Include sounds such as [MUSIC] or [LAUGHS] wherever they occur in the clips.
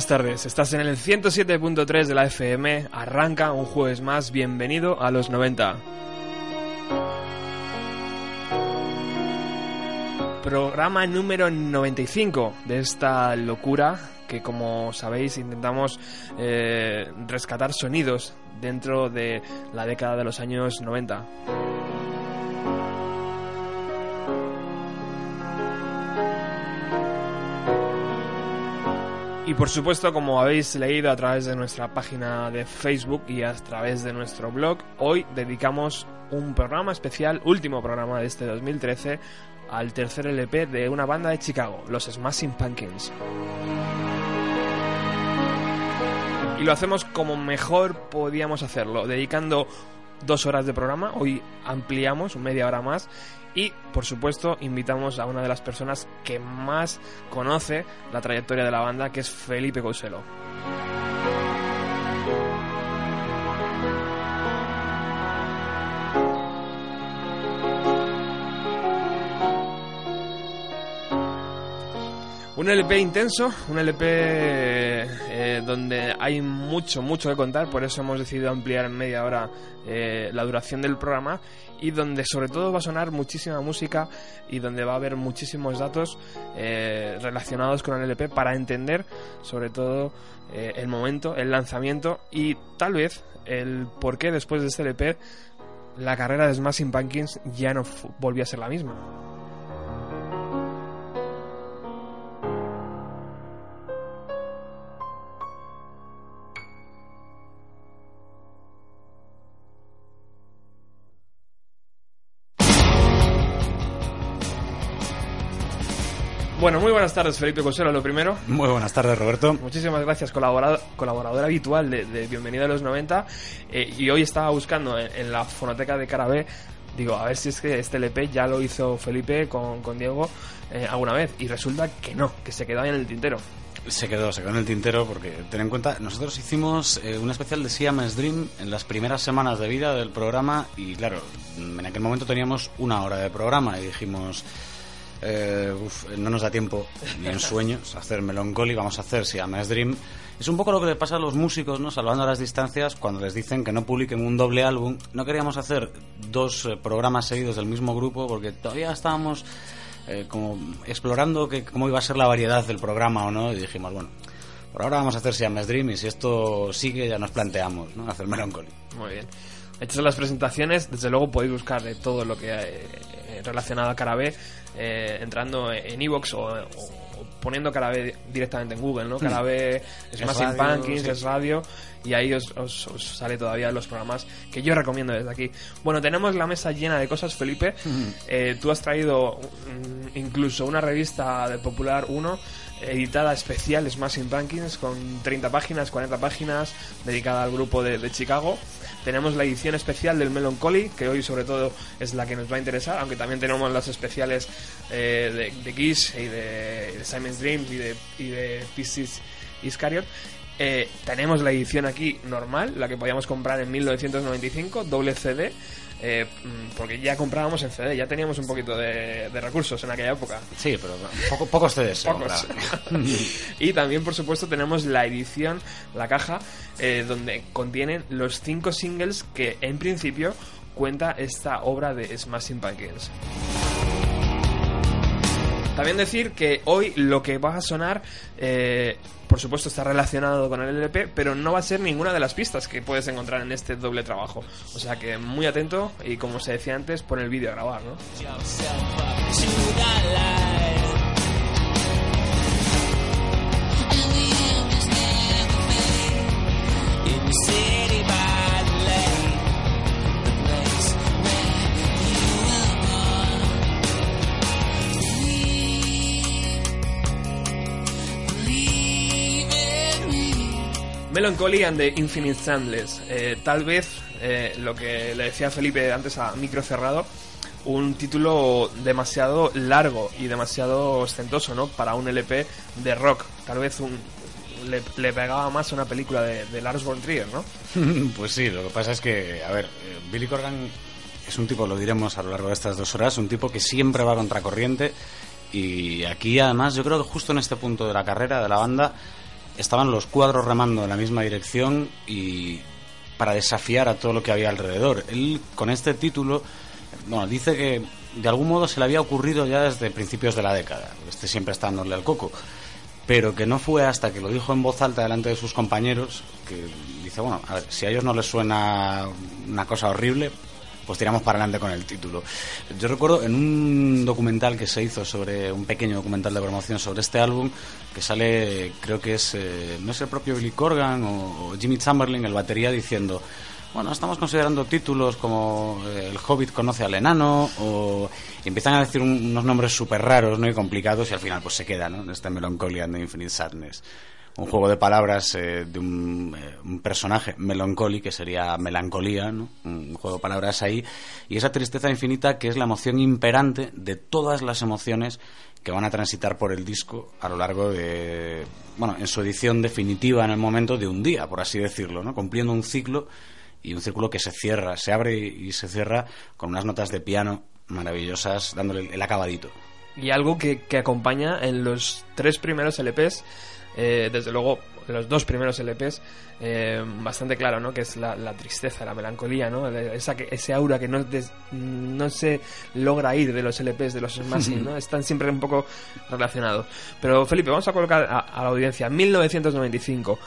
Buenas tardes, estás en el 107.3 de la FM, arranca un jueves más, bienvenido a los 90. Programa número 95 de esta locura que como sabéis intentamos eh, rescatar sonidos dentro de la década de los años 90. Y por supuesto, como habéis leído a través de nuestra página de Facebook y a través de nuestro blog, hoy dedicamos un programa especial, último programa de este 2013, al tercer LP de una banda de Chicago, los Smashing Pumpkins. Y lo hacemos como mejor podíamos hacerlo, dedicando dos horas de programa, hoy ampliamos media hora más y por supuesto invitamos a una de las personas que más conoce la trayectoria de la banda, que es Felipe Couselo. Un LP intenso, un LP eh, donde hay mucho, mucho que contar, por eso hemos decidido ampliar en media hora eh, la duración del programa y donde sobre todo va a sonar muchísima música y donde va a haber muchísimos datos eh, relacionados con el LP para entender sobre todo eh, el momento, el lanzamiento y tal vez el por qué después de este LP la carrera de Smashing Pumpkins ya no volvió a ser la misma. Bueno, muy buenas tardes, Felipe Cosero, lo primero. Muy buenas tardes, Roberto. Muchísimas gracias, colaborado- colaborador habitual de, de Bienvenida a los 90. eh, y hoy estaba buscando en, en la fonoteca de Carabé, digo, a ver si es que este LP ya lo hizo Felipe con, con Diego eh, alguna vez. Y resulta que no, que se quedó ahí en el tintero. Se quedó, se quedó en el tintero porque ten en cuenta, nosotros hicimos eh, un especial de Siamese Dream en las primeras semanas de vida del programa y claro, en aquel momento teníamos una hora de programa y dijimos, eh, no nos da tiempo ni en sueños hacer Melancholy, vamos a hacer Siamese Dream. Es un poco lo que le pasa a los músicos, ¿no? Salvando las distancias, cuando les dicen que no publiquen un doble álbum. No queríamos hacer dos eh, programas seguidos del mismo grupo porque todavía estábamos eh, como explorando que, cómo iba a ser la variedad del programa o no, y dijimos, bueno, por ahora vamos a hacer Siamese Dream y si esto sigue ya nos planteamos, ¿no? Hacer Melancholy. Muy bien. Hechas las presentaciones, desde luego podéis buscar de todo lo que relacionado a Carabé eh, entrando en Evox o, o- poniendo cara B directamente en Google, ¿no? B, Es Smashing radio, Pumpkins, sí. es radio, y ahí os, os- os sale todavía los programas que yo recomiendo desde aquí. Bueno, tenemos la mesa llena de cosas, Felipe. Eh, tú has traído mm, incluso una revista de Popular 1 editada especial, Smashing Pumpkins, con 30 páginas, 40 páginas, dedicada al grupo de, de Chicago. Tenemos la edición especial del Melancholy, que hoy sobre todo es la que nos va a interesar, aunque también tenemos las especiales eh, de, de Kiss y de, Simon's Dreams y de, y de Pieces Iscariot. Eh, tenemos la edición aquí normal, la que podíamos comprar en 1995, doble CD, eh, mm, porque ya comprábamos en CD, ya teníamos un poquito de, de recursos en aquella época. Sí, pero poco- pocos CDs. Pocos. [LAUGHS] y también, por supuesto, tenemos la edición, la caja, eh, donde contienen los cinco singles que en principio cuenta esta obra de Smashing Pumpkins. También decir que hoy lo que va a sonar, eh, por supuesto, está relacionado con el LP, pero no va a ser ninguna de las pistas que puedes encontrar en este doble trabajo. O sea que muy atento y, como se decía antes, pon el vídeo a grabar, ¿no? Melancholy and the Infinite Sandless. Eh, tal vez eh, lo que le decía Felipe antes a micro cerrado, un título demasiado largo y demasiado ostentoso, ¿no? Para un LP de rock. Tal vez un, le, le pegaba más a una película de, de Lars von Trier, ¿no? [LAUGHS] Pues sí, lo que pasa es que, a ver, eh, Billy Corgan es un tipo, lo diremos a lo largo de estas dos horas, un tipo que siempre va contracorriente y aquí además yo creo que justo en este punto de la carrera de la banda estaban los cuadros remando en la misma dirección y para desafiar a todo lo que había alrededor. Él con este título, bueno, dice que de algún modo se le había ocurrido ya desde principios de la década, este siempre está dándole al coco pero que no fue hasta que lo dijo en voz alta delante de sus compañeros que dice, bueno, a ver, si a ellos no les suena una cosa horrible, pues tiramos para adelante con el título. Yo recuerdo en un documental que se hizo sobre, un pequeño documental de promoción sobre este álbum, que sale, creo que es, eh, no es el propio Billy Corgan o, o Jimmy Chamberlain, el batería, diciendo, bueno, estamos considerando títulos como eh, El Hobbit conoce al enano o empiezan a decir un- unos nombres súper raros ¿no? y complicados y al final pues se queda ¿no? en Melancholy and the Infinite Sadness. Un juego de palabras eh, de un, eh, un personaje, Melancholy, que sería melancolía, ¿no? un juego de palabras ahí, y esa tristeza infinita que es la emoción imperante de todas las emociones que van a transitar por el disco a lo largo de, bueno, en su edición definitiva en el momento de un día, por así decirlo, ¿no? cumpliendo un ciclo y un círculo que se cierra, se abre y se cierra con unas notas de piano maravillosas dándole el acabadito. Y algo que, que acompaña en los tres primeros LPs, eh, desde luego los dos primeros LPs, eh, bastante claro, ¿no? Que es la, la tristeza, la melancolía, ¿no? Esa, que- ese aura que no, des- no se logra ir de los LPs, de los Smashing, [LAUGHS] ¿no? Están siempre un poco relacionados. Pero Felipe, vamos a colocar a, a la audiencia 1995.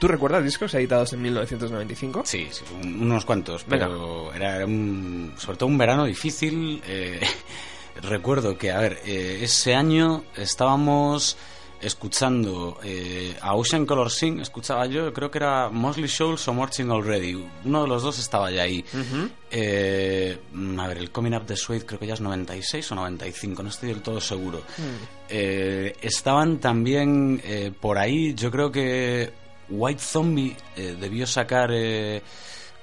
¿Tú recuerdas discos editados en 1995? Sí, sí, un- unos cuantos, pero era, era un, sobre todo un verano difícil. eh, [LAUGHS] recuerdo que, a ver, eh, ese año estábamos escuchando eh, a Ocean Color Sing, escuchaba yo, creo que era Mosley Shoals o Marching Already. Uno de los dos estaba ya ahí. Eh, a ver, el Coming Up the Suede creo que ya es 96 o 95, no estoy del todo seguro. Eh, estaban también eh, por ahí, yo creo que White Zombie eh, debió sacar, eh,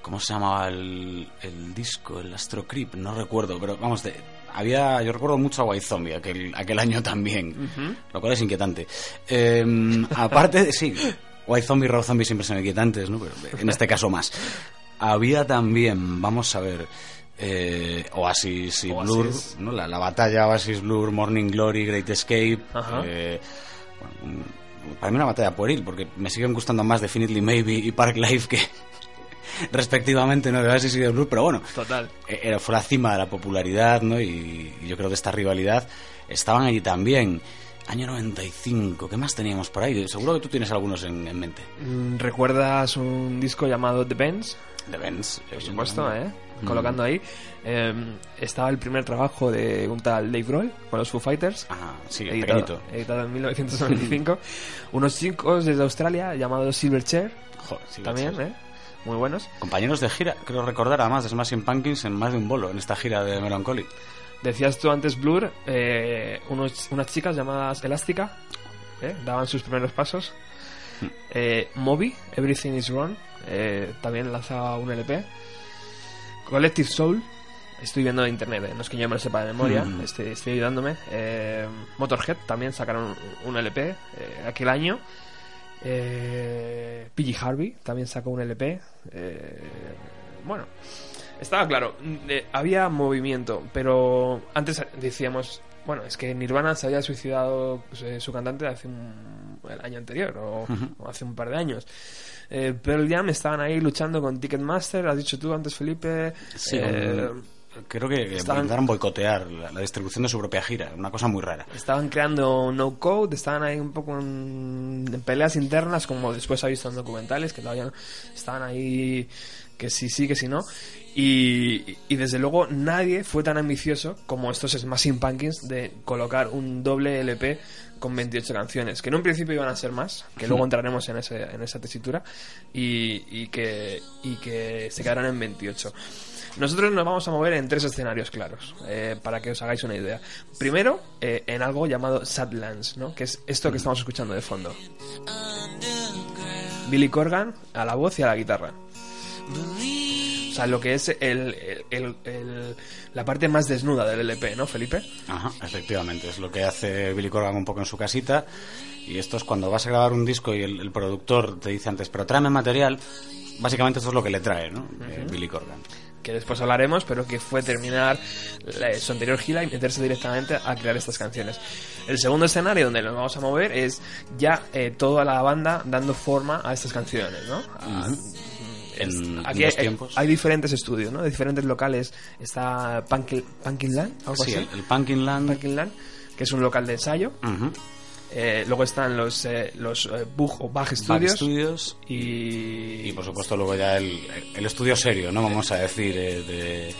¿cómo se llamaba el, el disco? El Astro Creep, no recuerdo, pero vamos, de, había, yo recuerdo mucho a White Zombie aquel, aquel año también, lo cual es inquietante. Eh, [LAUGHS] aparte, de- sí, White Zombie y Rob Zombie siempre son inquietantes, ¿no? Pero en este caso más. Había también, vamos a ver, eh, Oasis y Oasis. Blur, ¿no? la, la batalla Oasis Blur, Morning Glory, Great Escape. Eh, bueno, para mí una batalla pueril, porque me siguen gustando más Definitely Maybe y Park Life que respectivamente no de Oasis y de Blur, pero bueno, Total. eh, era, fue la cima de la popularidad, ¿no? Y, y yo creo de esta rivalidad estaban allí también. Año 95. ¿Qué más teníamos por ahí? Seguro que tú tienes algunos en, en mente. Mm, ¿Recuerdas un disco llamado The Benz? The Benz. Por supuesto, ¿eh? Colocando ahí. Eh, estaba el primer trabajo de un tal Dave Grohl con los Foo Fighters. Ah, sí, editado, editado en 1995. [LAUGHS] Unos chicos desde Australia llamados Silverchair, Joder, sí, también. ¿eh? Muy buenos. Compañeros de gira, creo recordar además de Smashing Pumpkins en más de un bolo en esta gira de Melancholy. Decías tú antes Blur, eh, unos, unas chicas llamadas Elástica, ¿eh? daban sus primeros pasos. Eh, Moby, Everything is Wrong, eh, también lanzaba un LP. Collective Soul, estoy viendo en internet, eh, no es que yo me lo sepa de memoria, Mm. estoy, estoy ayudándome. Eh, Motorhead también sacaron un, un LP eh, aquel año. Eh, PG Harvey también sacó un LP. Eh, bueno, estaba claro, eh, había movimiento, pero antes decíamos, bueno, es que Nirvana se había suicidado pues, eh, su cantante hace un, el año anterior o, o hace un par de años. Eh, Pearl Jam estaban ahí luchando con Ticketmaster, has dicho tú antes, Felipe. Sí, creo que estaban- intentaron boicotear la, la distribución de su propia gira, una cosa muy rara. Estaban creando no code, estaban ahí un poco en, en peleas internas, como después ha visto en documentales, que todavía estaban ahí que sí, sí, que sí, no. Y, y desde luego nadie fue tan ambicioso como estos Smashing Pumpkins de colocar un doble LP con 28 canciones, que en un principio iban a ser más, que luego [LAUGHS] entraremos en, ese, en esa tesitura, y, y que, y que se quedarán en 28. Nosotros nos vamos a mover en tres escenarios claros, eh, para que os hagáis una idea. Primero, eh, en algo llamado Sadlands, ¿no? que es esto que estamos escuchando de fondo. Billy Corgan a la voz y a la guitarra. O sea, lo que es el, el- el- el- la parte más desnuda del LP, ¿no, Felipe? Ajá, efectivamente, es lo que hace Billy Corgan un poco en su casita. Y esto es cuando vas a grabar un disco y el, el productor te dice antes, pero tráeme material. Básicamente esto es lo que le trae, ¿no? Eh, Billy Corgan. Que después hablaremos, pero que fue terminar su anterior gira y meterse directamente a crear estas canciones. El segundo escenario donde nos vamos a mover es ya eh, toda la banda dando forma a estas canciones, ¿no? A- En, Aquí hay, tiempos. hay diferentes estudios, ¿no? De diferentes locales. Está Punkin, Punkin Land, algo sí, así. el, el Punkin Land. Punkin Land, que es un local de ensayo. Ujú. Eh, luego están los, eh, los eh, Bug o Bug Studios. Studios. Y, Y por supuesto luego ya el, el estudio serio, ¿no? Vamos a decir, de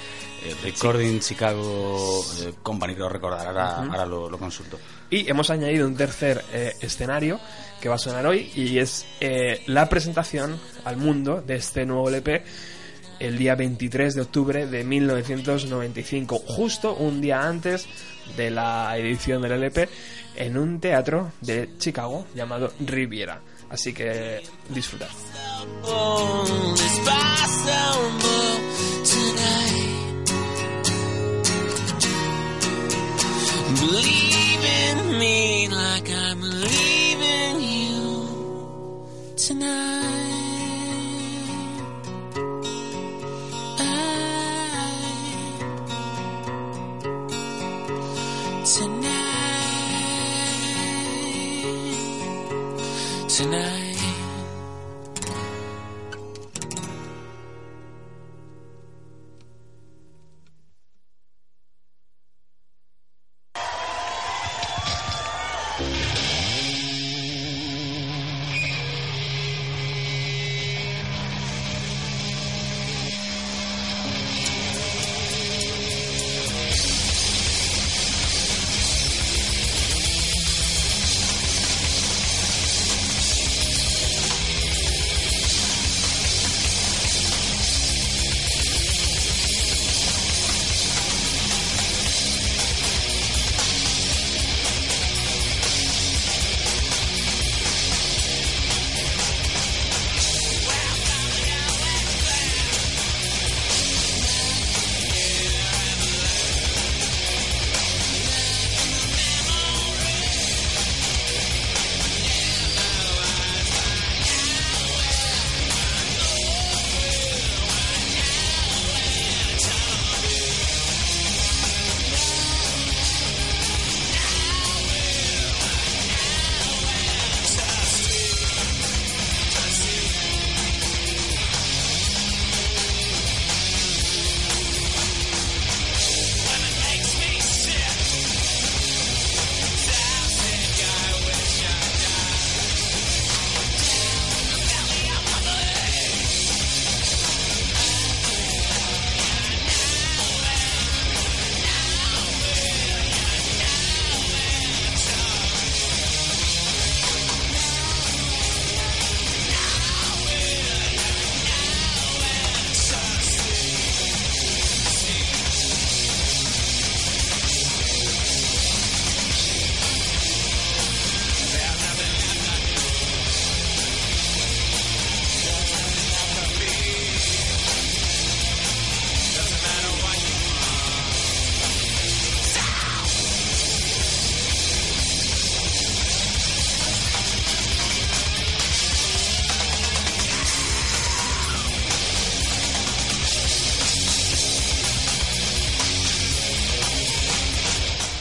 Recording Chicago Company, creo recordar, ahora, ahora lo, lo consulto. Y hemos añadido un tercer eh, escenario que va a sonar hoy y es eh, la presentación al mundo de este nuevo LP el día 23 de octubre de 1995, justo un día antes de la edición del LP en un teatro de Chicago llamado Riviera. Así que tonight. Tonight.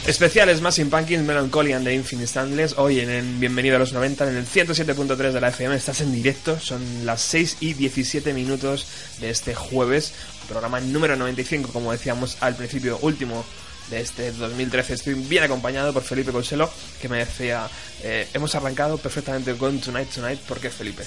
Especiales in Pumpkins, Melancholy and the Infinite Standless. Hoy en el Bienvenido a los 90, en el 107.3 de la FM. Estás en directo, son las 6 y 17 minutos de este jueves. Programa número 95, como decíamos al principio, último de este 2013. Estoy bien acompañado por Felipe Conselo, que me decía: eh, Hemos arrancado perfectamente con Tonight Tonight. ¿Por qué, Felipe?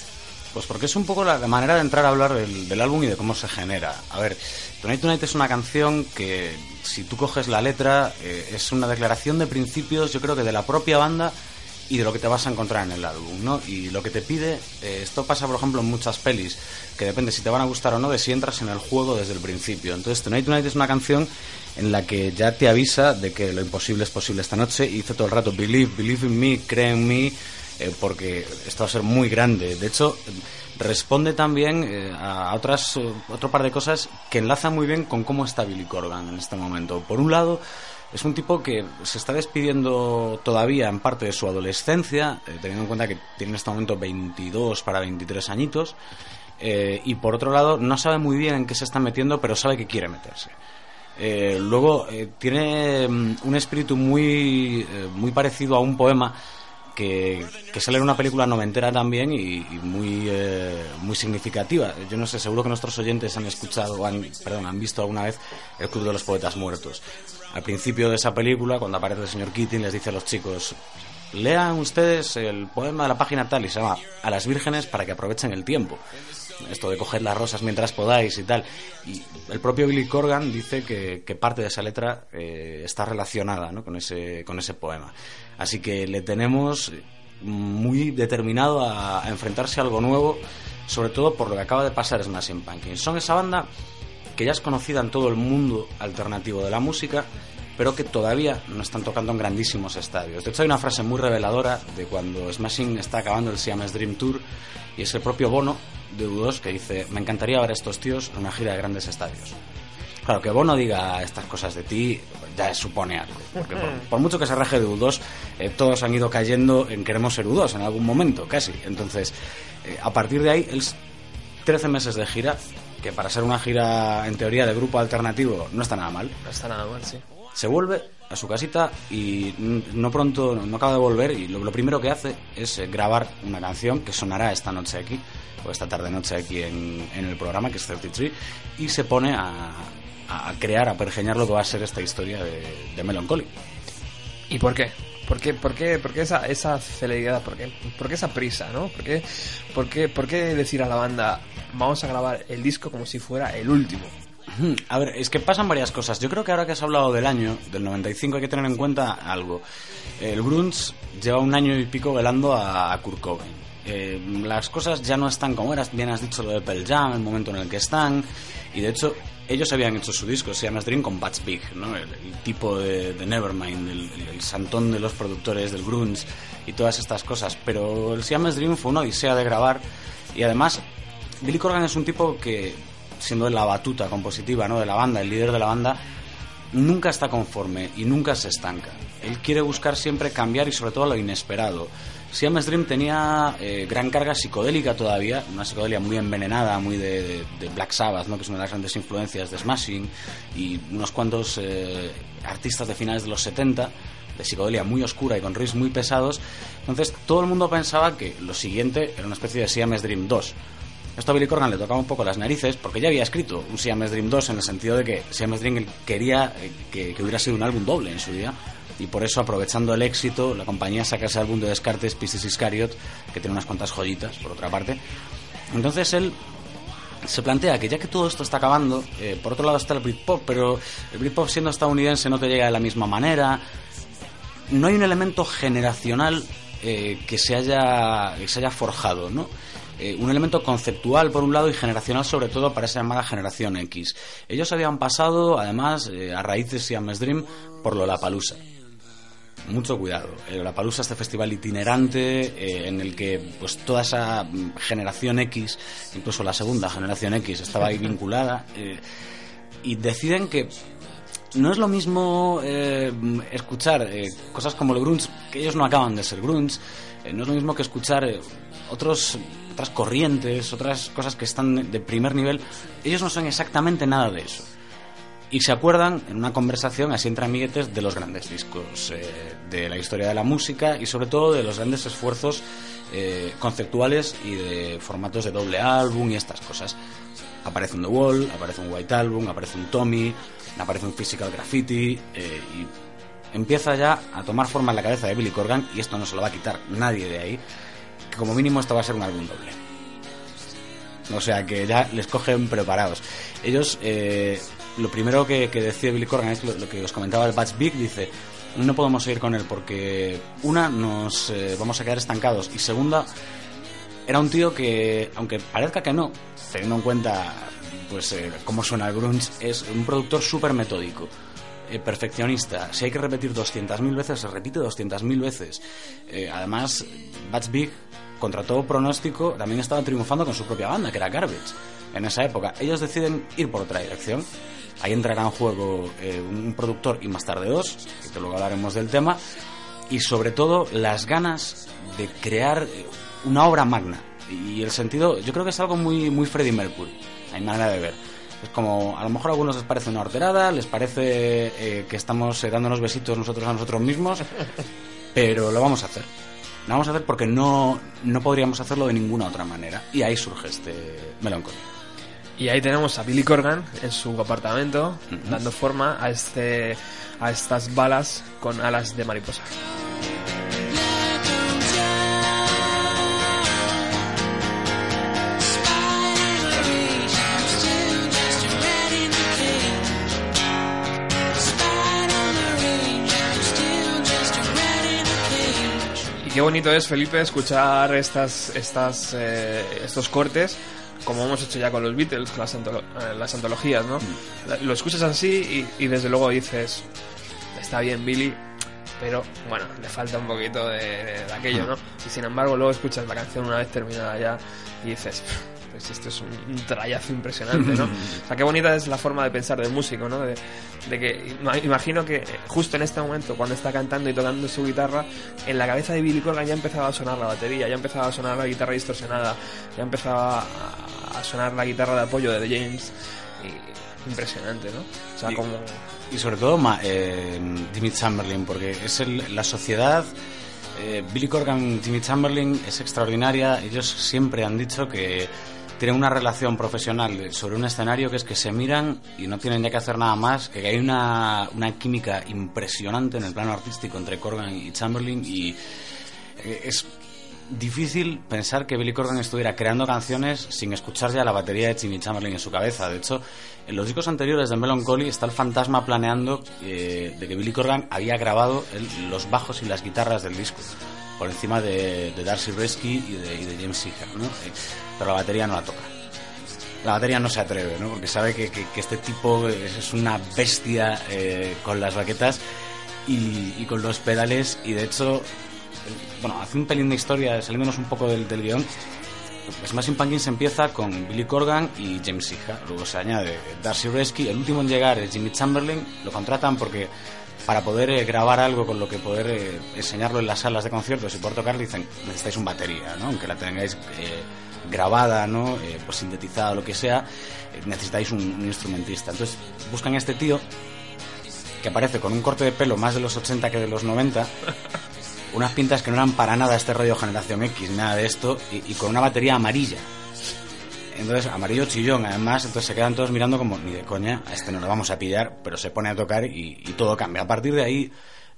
Pues porque es un poco la manera de entrar a hablar del, álbum y de cómo se genera. A ver, Tonight Tonight es una canción que, si tú coges la letra, eh, es una declaración de principios, yo creo que de la propia banda y de lo que te vas a encontrar en el álbum, ¿no? Y lo que te pide, eh, esto pasa por ejemplo en muchas pelis, que depende si te van a gustar o no de si entras en el juego desde el principio. Entonces Tonight Tonight es una canción en la que ya te avisa de que lo imposible es posible esta noche y dice todo el rato, believe, believe in me, cree en mí, eh, porque esto va a ser muy grande. De hecho, responde también eh, a otras, eh, otro par de cosas que enlazan muy bien con cómo está Billy Corgan en este momento. Por un lado, es un tipo que se está despidiendo todavía en parte de su adolescencia, teniendo en cuenta que tiene en este momento 22 para 23 añitos, y por otro lado, no sabe muy bien en qué se está metiendo, pero sabe que quiere meterse. luego tiene mm, un espíritu muy, muy parecido a un poema que, sale en una película noventera también y, muy, eh, muy significativa. Yo no sé, seguro que nuestros oyentes han escuchado, han, perdón, han visto alguna vez El Club de los Poetas Muertos. Al principio de esa película, cuando aparece el señor Keating, les dice a los chicos, lean ustedes el poema de la página tal y se llama A las vírgenes para que aprovechen el tiempo. Esto de coger las rosas mientras podáis y tal. Y el propio Billy Corgan dice que, parte de esa letra eh, está relacionada con, ese, con ese poema. Así que le tenemos muy determinado a, enfrentarse a algo nuevo, sobre todo por lo que acaba de pasar Smashing Pumpkins. Son esa banda que ya es conocida en todo el mundo alternativo de la música, pero que todavía no están tocando en grandísimos estadios. De hecho, hay una frase muy reveladora de cuando Smashing está acabando el Siamese Dream Tour, y es el propio Bono de U2 que dice, me encantaría ver a estos tíos en una gira de grandes estadios. Claro, que Bono diga estas cosas de ti ya supone algo. Porque por, [LAUGHS] mucho que se raje de U2, eh, todos han ido cayendo en queremos ser U2 en algún momento, casi. Entonces, eh, a partir de ahí, el 13 meses de gira, que para ser una gira en teoría de grupo alternativo no está nada mal. No está nada mal, sí. Se vuelve a su casita y no pronto, no acaba de volver y lo, primero que hace es eh, grabar una canción que sonará esta noche aquí, o esta tarde noche aquí en, en el programa, que es 33, y se pone a, a crear, a pergeñar lo que va a ser esta historia de, de Melancholy. ¿Y por qué? ¿Por qué, por qué, por qué esa, esa celeridad? ¿Por qué, ¿Por qué esa prisa? ¿no? ¿Por qué, por, qué, ¿Por qué decir a la banda vamos a grabar el disco como si fuera el último? A ver, es que pasan varias cosas. Yo creo que ahora que has hablado del año, del 95, hay que tener en cuenta algo. El grunge lleva un año y pico velando a, Kurt Cobain. Eh, las cosas ya no están como eras, bien has dicho lo de Pearl Jam, el momento en el que están, y de hecho ellos habían hecho su disco, se llama Dream con Bats Big, ¿no? el, tipo de, Nevermind, el, santón de los productores del grunge y todas estas cosas. Pero el Siamese Dream fue una odisea de grabar y además Billy Corgan es un tipo que, siendo la batuta compositiva ¿no? de la banda, el líder de la banda, nunca está conforme y nunca se estanca. Él quiere buscar siempre cambiar y sobre todo lo inesperado. Siamese Dream tenía eh, gran carga psicodélica todavía, una psicodelia muy envenenada, muy de, Black Sabbath, ¿no? que es una de las grandes influencias de Smashing, y unos cuantos eh, artistas de finales de los 70, de psicodelia muy oscura y con riffs muy pesados. Entonces todo el mundo pensaba que lo siguiente era una especie de Siamese Dream 2. Esto a Billy Corgan le tocaba un poco las narices porque ya había escrito un Siamese Dream 2 en el sentido de que Siamese Dream quería eh, que, que hubiera sido un álbum doble en su día y por eso, aprovechando el éxito, la compañía saca ese álbum de Descartes, Pisces Iscariot, que tiene unas cuantas joyitas, por otra parte. Entonces él se plantea que ya que todo esto está acabando, eh, por otro lado está el Britpop, pero el Britpop siendo estadounidense no te llega de la misma manera. No hay un elemento generacional eh, que, se haya, que se haya forjado, ¿no? Eh, un elemento conceptual por un lado y generacional sobre todo para esa llamada generación X. Ellos habían pasado, además, a raíz de Siamese Dream, por lo La Palusa mucho cuidado. La Palusa, este festival itinerante eh, en el que pues toda esa generación X, incluso la segunda generación X, estaba ahí vinculada eh, y deciden que no es lo mismo eh, escuchar cosas como el grunge, que ellos no acaban de ser grunge, no es lo mismo que escuchar otros otras corrientes, otras cosas que están de primer nivel. Ellos no son exactamente nada de eso y se acuerdan en una conversación así entre amiguetes de los grandes discos eh, de la historia de la música y sobre todo de los grandes esfuerzos eh, conceptuales y de formatos de doble álbum y estas cosas. Aparece un The Wall, aparece un White Album, aparece un Tommy, aparece un Physical Graffiti eh, y empieza ya a tomar forma en la cabeza de Billy Corgan y esto no se lo va a quitar nadie de ahí, que como mínimo esto va a ser un álbum doble. O sea que ya les cogen preparados. Ellos lo primero que, decía Billy Corgan es lo, que os comentaba el Batch Big, dice, no podemos seguir con él porque, una, nos eh, vamos a quedar estancados y segunda, era un tío que, aunque parezca que no, teniendo en cuenta pues eh, cómo suena el grunge, es un productor súper metódico. Eh, perfeccionista. Si hay que repetir 200.000 veces, se repite 200.000 veces. además, Batch Big, contra todo pronóstico, también estaba triunfando con su propia banda, que era Garbage, en esa época. Ellos deciden ir por otra dirección Ahí entrará en juego eh, un productor y más tarde dos, que luego hablaremos del tema, y sobre todo las ganas de crear eh, una obra magna. Y el sentido, yo creo que es algo muy, muy Freddie Mercury, hay manera de ver. Es como, a lo mejor a algunos les parece una horterada, les parece eh, que estamos dándonos besitos nosotros a nosotros mismos, pero lo vamos a hacer. Lo vamos a hacer porque no, no podríamos hacerlo de ninguna otra manera. Y ahí surge este melancolía. Y ahí tenemos a Billy Corgan en su apartamento, dando forma a, este, a estas balas con alas de mariposa. Y qué bonito es, Felipe, escuchar estas, estas, eh, estos cortes como hemos hecho ya con los Beatles, con las, eh, las antologías, ¿no? Mm. Lo escuchas así y, desde luego dices, está bien Billy, pero bueno, le falta un poquito de, aquello, ¿no? Y sin embargo luego escuchas la canción una vez terminada ya y dices, pues esto es un, trayazo impresionante, ¿no? [LAUGHS] o sea, qué bonita es la forma de pensar del músico, ¿no? De, que imagino que justo en este momento, cuando está cantando y tocando su guitarra, en la cabeza de Billy Corgan ya empezaba a sonar la batería, ya empezaba a sonar la guitarra distorsionada, ya empezaba a, sonar la guitarra de apoyo de The James. Y, impresionante, ¿no? O sea, y, como... Y sobre todo eh, Jimmy Chamberlain, porque es la sociedad... Eh, Billy Corgan y Jimmy Chamberlain es extraordinaria. Ellos siempre han dicho que tienen una relación profesional sobre un escenario que es que se miran y no tienen ya que hacer nada más, que hay una, una química impresionante en el plano artístico entre Corgan y Chamberlain y eh, es difícil pensar que Billy Corgan estuviera creando canciones sin escuchar ya la batería de Jimmy Chamberlain en su cabeza. De hecho, en los discos anteriores de Melancholy está el fantasma planeando eh, de que Billy Corgan había grabado los bajos y las guitarras del disco por encima de, Darcy Resky y de, James Seeger, ¿no? Eh, pero la batería no la toca. La batería no se atreve, ¿no? Porque sabe que, este tipo es una bestia eh, con las baquetas y, con los pedales y de hecho, bueno, hace un pelín de historia, saliéndonos un poco del, del guion, Smashing Pumpkins empieza con Billy Corgan y James Seeger, luego se añade Darcy Resky, el último en llegar es Jimmy Chamberlain, lo contratan porque para poder eh, grabar algo con lo que poder eh, enseñarlo en las salas de conciertos y poder tocar, dicen, necesitáis un batería, ¿no? Aunque la tengáis eh, grabada, ¿no? pues sintetizada lo que sea, necesitáis un, instrumentista. Entonces buscan a este tío que aparece con un corte de pelo más de los 80 que de los 90, unas pintas que no eran para nada este rollo generación X, nada de esto, y con una batería amarilla. Entonces, amarillo chillón, además, entonces se quedan todos mirando como, ni de coña, a este no lo vamos a pillar, pero se pone a tocar y, todo cambia. A partir de ahí,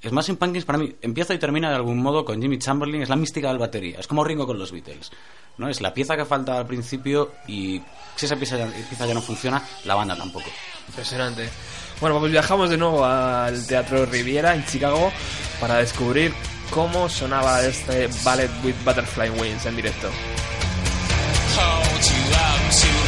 Smashing Pumpkins para mí empieza y termina de algún modo con Jimmy Chamberlain, es la mística del batería, es como Ringo con los Beatles. ¿no? Es la pieza que falta al principio y si esa pieza ya, ya no funciona, la banda tampoco. Impresionante. Bueno, pues viajamos de nuevo al Teatro Riviera en Chicago para descubrir cómo sonaba este Ballet with Butterfly Wings en directo. See.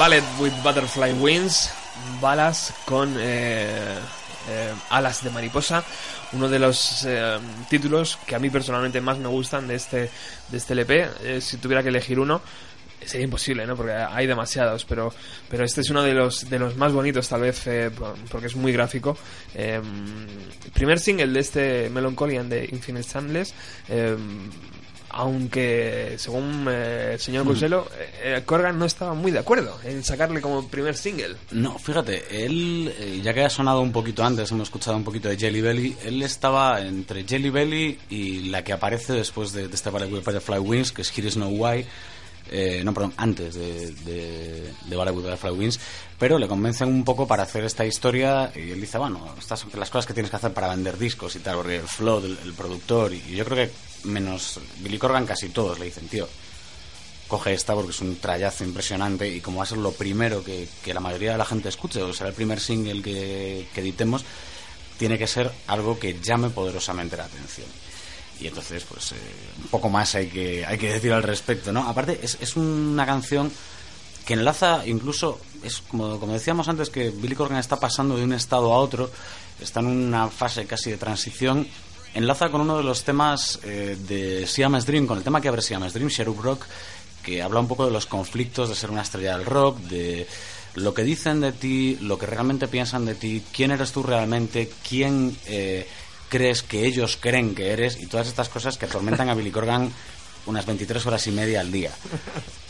Ballet with Butterfly Wings, balas con eh, eh, alas de mariposa, uno de los eh, títulos que a mí personalmente más me gustan de este, de este LP. Si tuviera que elegir uno, sería imposible, ¿no? Porque hay demasiados, pero, pero este es uno de los, de los más bonitos, tal vez, por- porque es muy gráfico. Primer single de este Melancholian de Infinite Chandless. eh, aunque según eh, el señor Costello, eh, Corgan no estaba muy de acuerdo en sacarle como primer single. No, fíjate, él, eh, ya que ha sonado un poquito antes, hemos escuchado un poquito de Jelly Belly, él estaba entre Jelly Belly y la que aparece después de, de with Butterfly Wings, que es Here is No Why, eh, no, perdón, antes de, de, de with Butterfly Wings, pero le convencen un poco para hacer esta historia y él dice, bueno, estas son las cosas que tienes que hacer para vender discos y tal, porque el flow del el productor, y yo creo que menos Billy Corgan casi todos le dicen, tío, coge esta porque es un trayazo impresionante y como va a ser lo primero que, que la mayoría de la gente escuche, o será el primer single que, editemos, tiene que ser algo que llame poderosamente la atención. Y entonces, pues, eh, un poco más hay que, hay que decir al respecto, ¿no? Aparte, es, es una canción que enlaza incluso, es como, como decíamos antes, que Billy Corgan está pasando de un estado a otro, está en una fase casi de transición, enlaza con uno de los temas eh, de Siamese Dream, con el tema que abre Siamese Dream, Sherub Rock, que habla un poco de los conflictos de ser una estrella del rock, de lo que dicen de ti, lo que realmente piensan de ti, quién eres tú realmente, quién eh, crees que ellos creen que eres y todas estas cosas que atormentan a Billy Corgan unas 23 horas y media al día.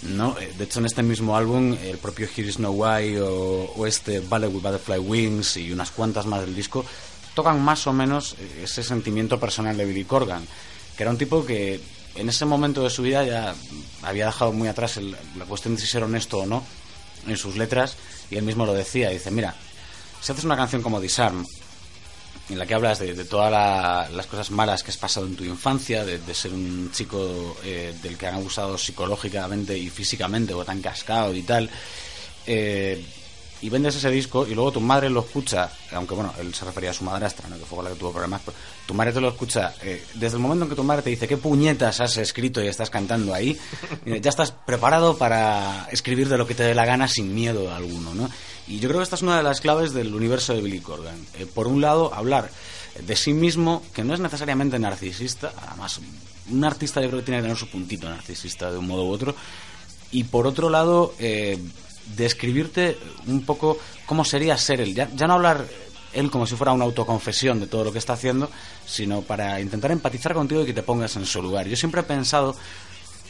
¿no? Eh, De hecho, en este mismo álbum, el propio Here Is No Why o, o este Ballet with Butterfly Wings y unas cuantas más del disco tocan más o menos eh, ese sentimiento personal de Billy Corgan, que era un tipo que en ese momento de su vida ya había dejado muy atrás el- la cuestión de si ser honesto o no en sus letras y él mismo lo decía, dice, mira, si haces una canción como Disarm, en la que hablas de, todas la- las cosas malas que has pasado en tu infancia, de, de ser un chico eh, del que han abusado psicológicamente y físicamente o tan cascado y tal, eh, y vendes ese disco y luego tu madre lo escucha, aunque bueno, él se refería a su madrastra, ¿no? que fue la que tuvo problemas, tu madre te lo escucha, eh, desde el momento en que tu madre te dice qué puñetas has escrito y estás cantando ahí, eh, ya estás preparado para escribir de lo que te dé la gana sin miedo alguno, ¿no? Y yo creo que esta es una de las claves del universo de Billy Corgan. Eh, por un lado, hablar de sí mismo, que no es necesariamente narcisista, además, un artista yo creo que tiene que tener su puntito narcisista de un modo u otro, y por otro lado, describirte un poco cómo sería ser él. Ya, ya no hablar él como si fuera una autoconfesión de todo lo que está haciendo, sino para intentar empatizar contigo y que te pongas en su lugar. Yo siempre he pensado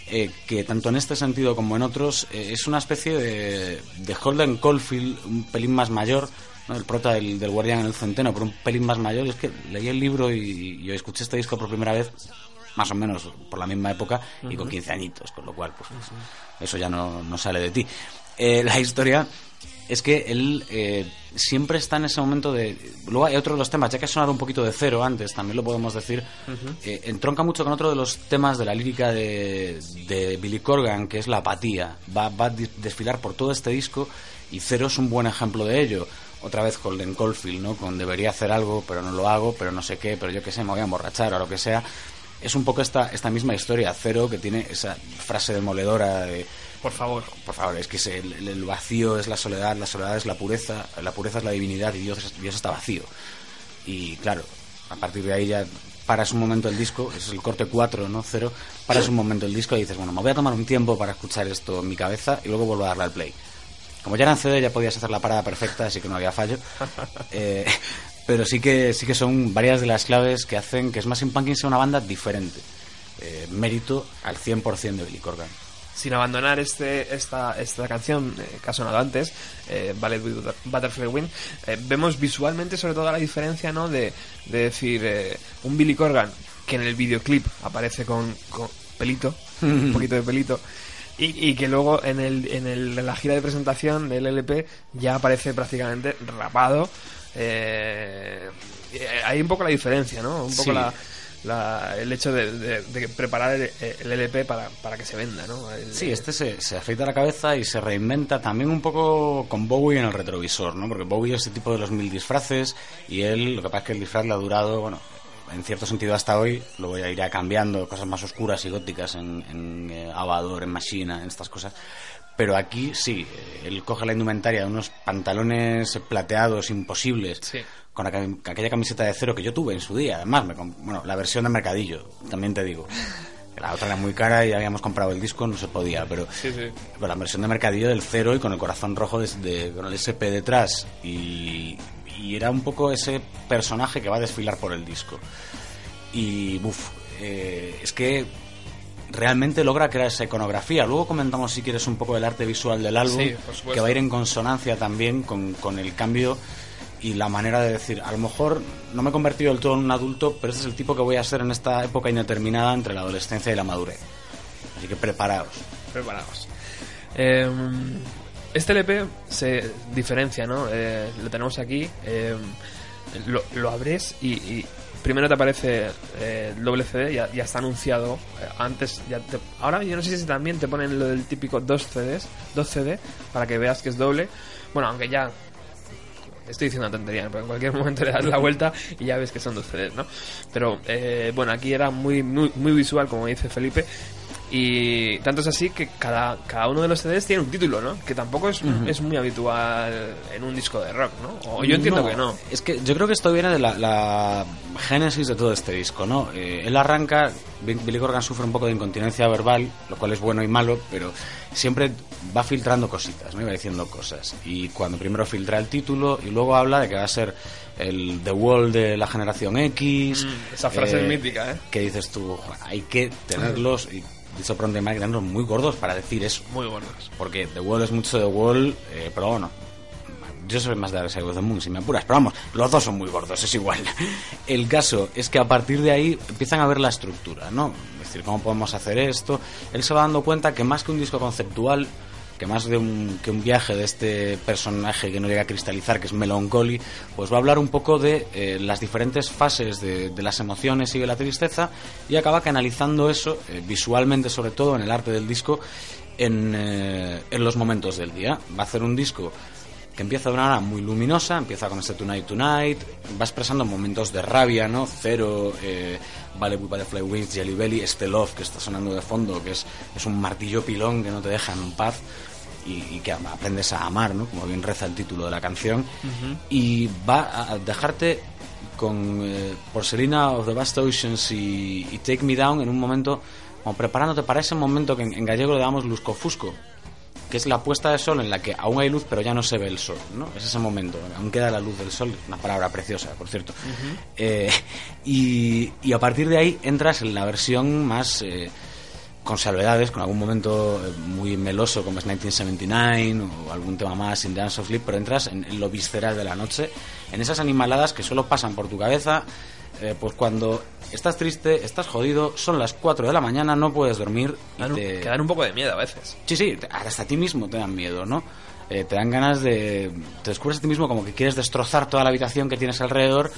eh, que tanto en este sentido como en otros eh, es una especie de, de Holden Caulfield un pelín más mayor, ¿no? el prota del, del Guardián en el Centeno, pero un pelín más mayor. Y es que leí el libro y, y escuché este disco por primera vez más o menos por la misma época y con 15 añitos, con lo cual pues eso ya no, no sale de ti. Eh, la historia es que él eh, siempre está en ese momento de... Luego hay otro de los temas, ya que ha sonado un poquito de cero antes, también lo podemos decir, eh, entronca mucho con otro de los temas de la lírica de, de Billy Corgan, que es la apatía. Va, va a desfilar por todo este disco y cero es un buen ejemplo de ello. Otra vez Holden Caulfield, ¿no? Con debería hacer algo, pero no lo hago, pero no sé qué, pero yo qué sé, me voy a emborrachar o lo que sea. Es un poco esta, esta misma historia, cero, que tiene esa frase demoledora de Por favor. por favor, es que es el, el vacío es la soledad, la soledad es la pureza, la pureza es la divinidad y Dios, Dios está vacío. Y claro, a partir de ahí ya paras un momento el disco, es el corte 4, no 0, paras un momento el disco y dices, bueno, me voy a tomar un tiempo para escuchar esto en mi cabeza y luego vuelvo a darle al play. Como ya era en CD ya podías hacer la parada perfecta, así que no había fallo. [LAUGHS] Eh, pero sí que, sí que son varias de las claves que hacen que Smashing Pumpkins sea una banda diferente. Eh, mérito al 100% de Billy Corgan sin abandonar este, esta, esta canción eh, que ha sonado antes, eh, Ballet with Butterfly Wind, eh, vemos visualmente sobre todo la diferencia ¿no? de, de decir eh, un Billy Corgan que en el videoclip aparece con, con pelito, [LAUGHS] un poquito de pelito, y, y que luego en, el, en, el, en la gira de presentación del LP ya aparece prácticamente rapado. Eh, hay un poco la diferencia, ¿no? Un poco Sí. la, la- el hecho de, de- de preparar el, el LP para, para que se venda, ¿no? El- Sí, este se, se afeita la cabeza y se reinventa también un poco con Bowie en el retrovisor, ¿no? Porque Bowie es ese tipo de los mil disfraces y él, lo que pasa es que el disfraz le ha durado, bueno, en cierto sentido hasta hoy, luego ya irá cambiando, cosas más oscuras y góticas en, en eh, Avador, en Machina, en estas cosas. Pero aquí sí, él coge la indumentaria de unos pantalones plateados imposibles, Sí. Con aqu- aquella camiseta de cero que yo tuve en su día, además, me bueno, la versión de Mercadillo, también te digo. La otra era muy cara y habíamos comprado el disco, no se podía, pero Sí, sí. con la versión de Mercadillo del cero y con el corazón rojo desde, con el SP detrás. Y, y era un poco ese personaje que va a desfilar por el disco. Y, uff, es que realmente logra crear esa iconografía. Luego comentamos, si quieres, un poco del arte visual del álbum, Sí, que va a ir en consonancia también con, con el cambio y la manera de decir, a lo mejor no me he convertido del todo en un adulto, pero este es el tipo que voy a ser en esta época indeterminada entre la adolescencia y la madurez. Así que preparaos. preparados. Eh, este LP se diferencia, ¿no? Eh, lo tenemos aquí. eh, lo, abres y, primero te aparece eh, doble CD, ya, está anunciado. eh, antes, ya te- ahora yo no sé si también te ponen lo del típico dos CDs, dos CD, para que veas que es doble. Bueno, aunque ya estoy diciendo una tontería, pero en cualquier [LAUGHS] momento le das la vuelta y ya ves que son dos CDs, ¿no? Pero eh, bueno, aquí era muy, muy, muy visual, como dice Felipe. Y tanto es así que cada, cada uno de los CDs tiene un título, ¿no? Que tampoco es, es muy habitual en un disco de rock, ¿no? O yo entiendo que no. Es que yo creo que esto viene de la, la génesis de todo este disco, ¿no? Eh, él arranca, Bi- Billy Corgan sufre un poco de incontinencia verbal, lo cual es bueno y malo, pero siempre va filtrando cositas, ¿no? Y va diciendo cosas. Y cuando primero filtra el título y luego habla de que va a ser el The Wall de la generación X. Mm, esa frase es mítica, ¿eh? Que dices tú, "Jo, hay que tenerlos, y dicho pronto, hay que tenerlos muy gordos para decir eso. Muy buenos. Porque The Wall es mucho The Wall, eh, pero bueno. Yo soy más de Dark Side of the Moon, si me apuras. Pero vamos, los dos son muy gordos, es igual. El caso es que a partir de ahí empiezan a ver la estructura, ¿no? Es decir, ¿cómo podemos hacer esto? Él se va dando cuenta que más que un disco conceptual, que más de un, que un viaje de este personaje que no llega a cristalizar, que es Melancholy, pues va a hablar un poco de eh, las diferentes fases de, de las emociones y de la tristeza y acaba canalizando eso, eh, visualmente sobre todo, en el arte del disco, en, eh, en los momentos del día. Va a hacer un disco que empieza de una manera muy luminosa, empieza con este Tonight Tonight, va expresando momentos de rabia, ¿no? Cero, eh, Vale with Butterfly Wings, Jelly Belly, este Love que está sonando de fondo, que es, es un martillo pilón que no te deja en paz y, y que aprendes a amar, ¿no? Como bien reza el título de la canción. Y va a dejarte con eh, Porcelina of the Vast Oceans y, y Take Me Down en un momento, como preparándote para ese momento que en, en gallego le damos lusco-fusco, que es la puesta de sol en la que aún hay luz pero ya no se ve el sol, ¿no? Es ese momento, aún queda la luz del sol, una palabra preciosa, por cierto. Eh, y, y a partir de ahí entras en la versión más... eh, con salvedades, con algún momento eh, muy meloso como es 1979 o algún tema más in Dance of Sleep, pero entras en, en lo visceral de la noche, en esas animaladas que solo pasan por tu cabeza, eh, pues cuando estás triste, estás jodido, son las 4 de la mañana, no puedes dormir y Dan te... Que dan un poco de miedo a veces. Sí, sí, hasta a ti mismo te dan miedo, ¿no? Eh, te dan ganas de... Te descubres a ti mismo como que quieres destrozar toda la habitación que tienes alrededor.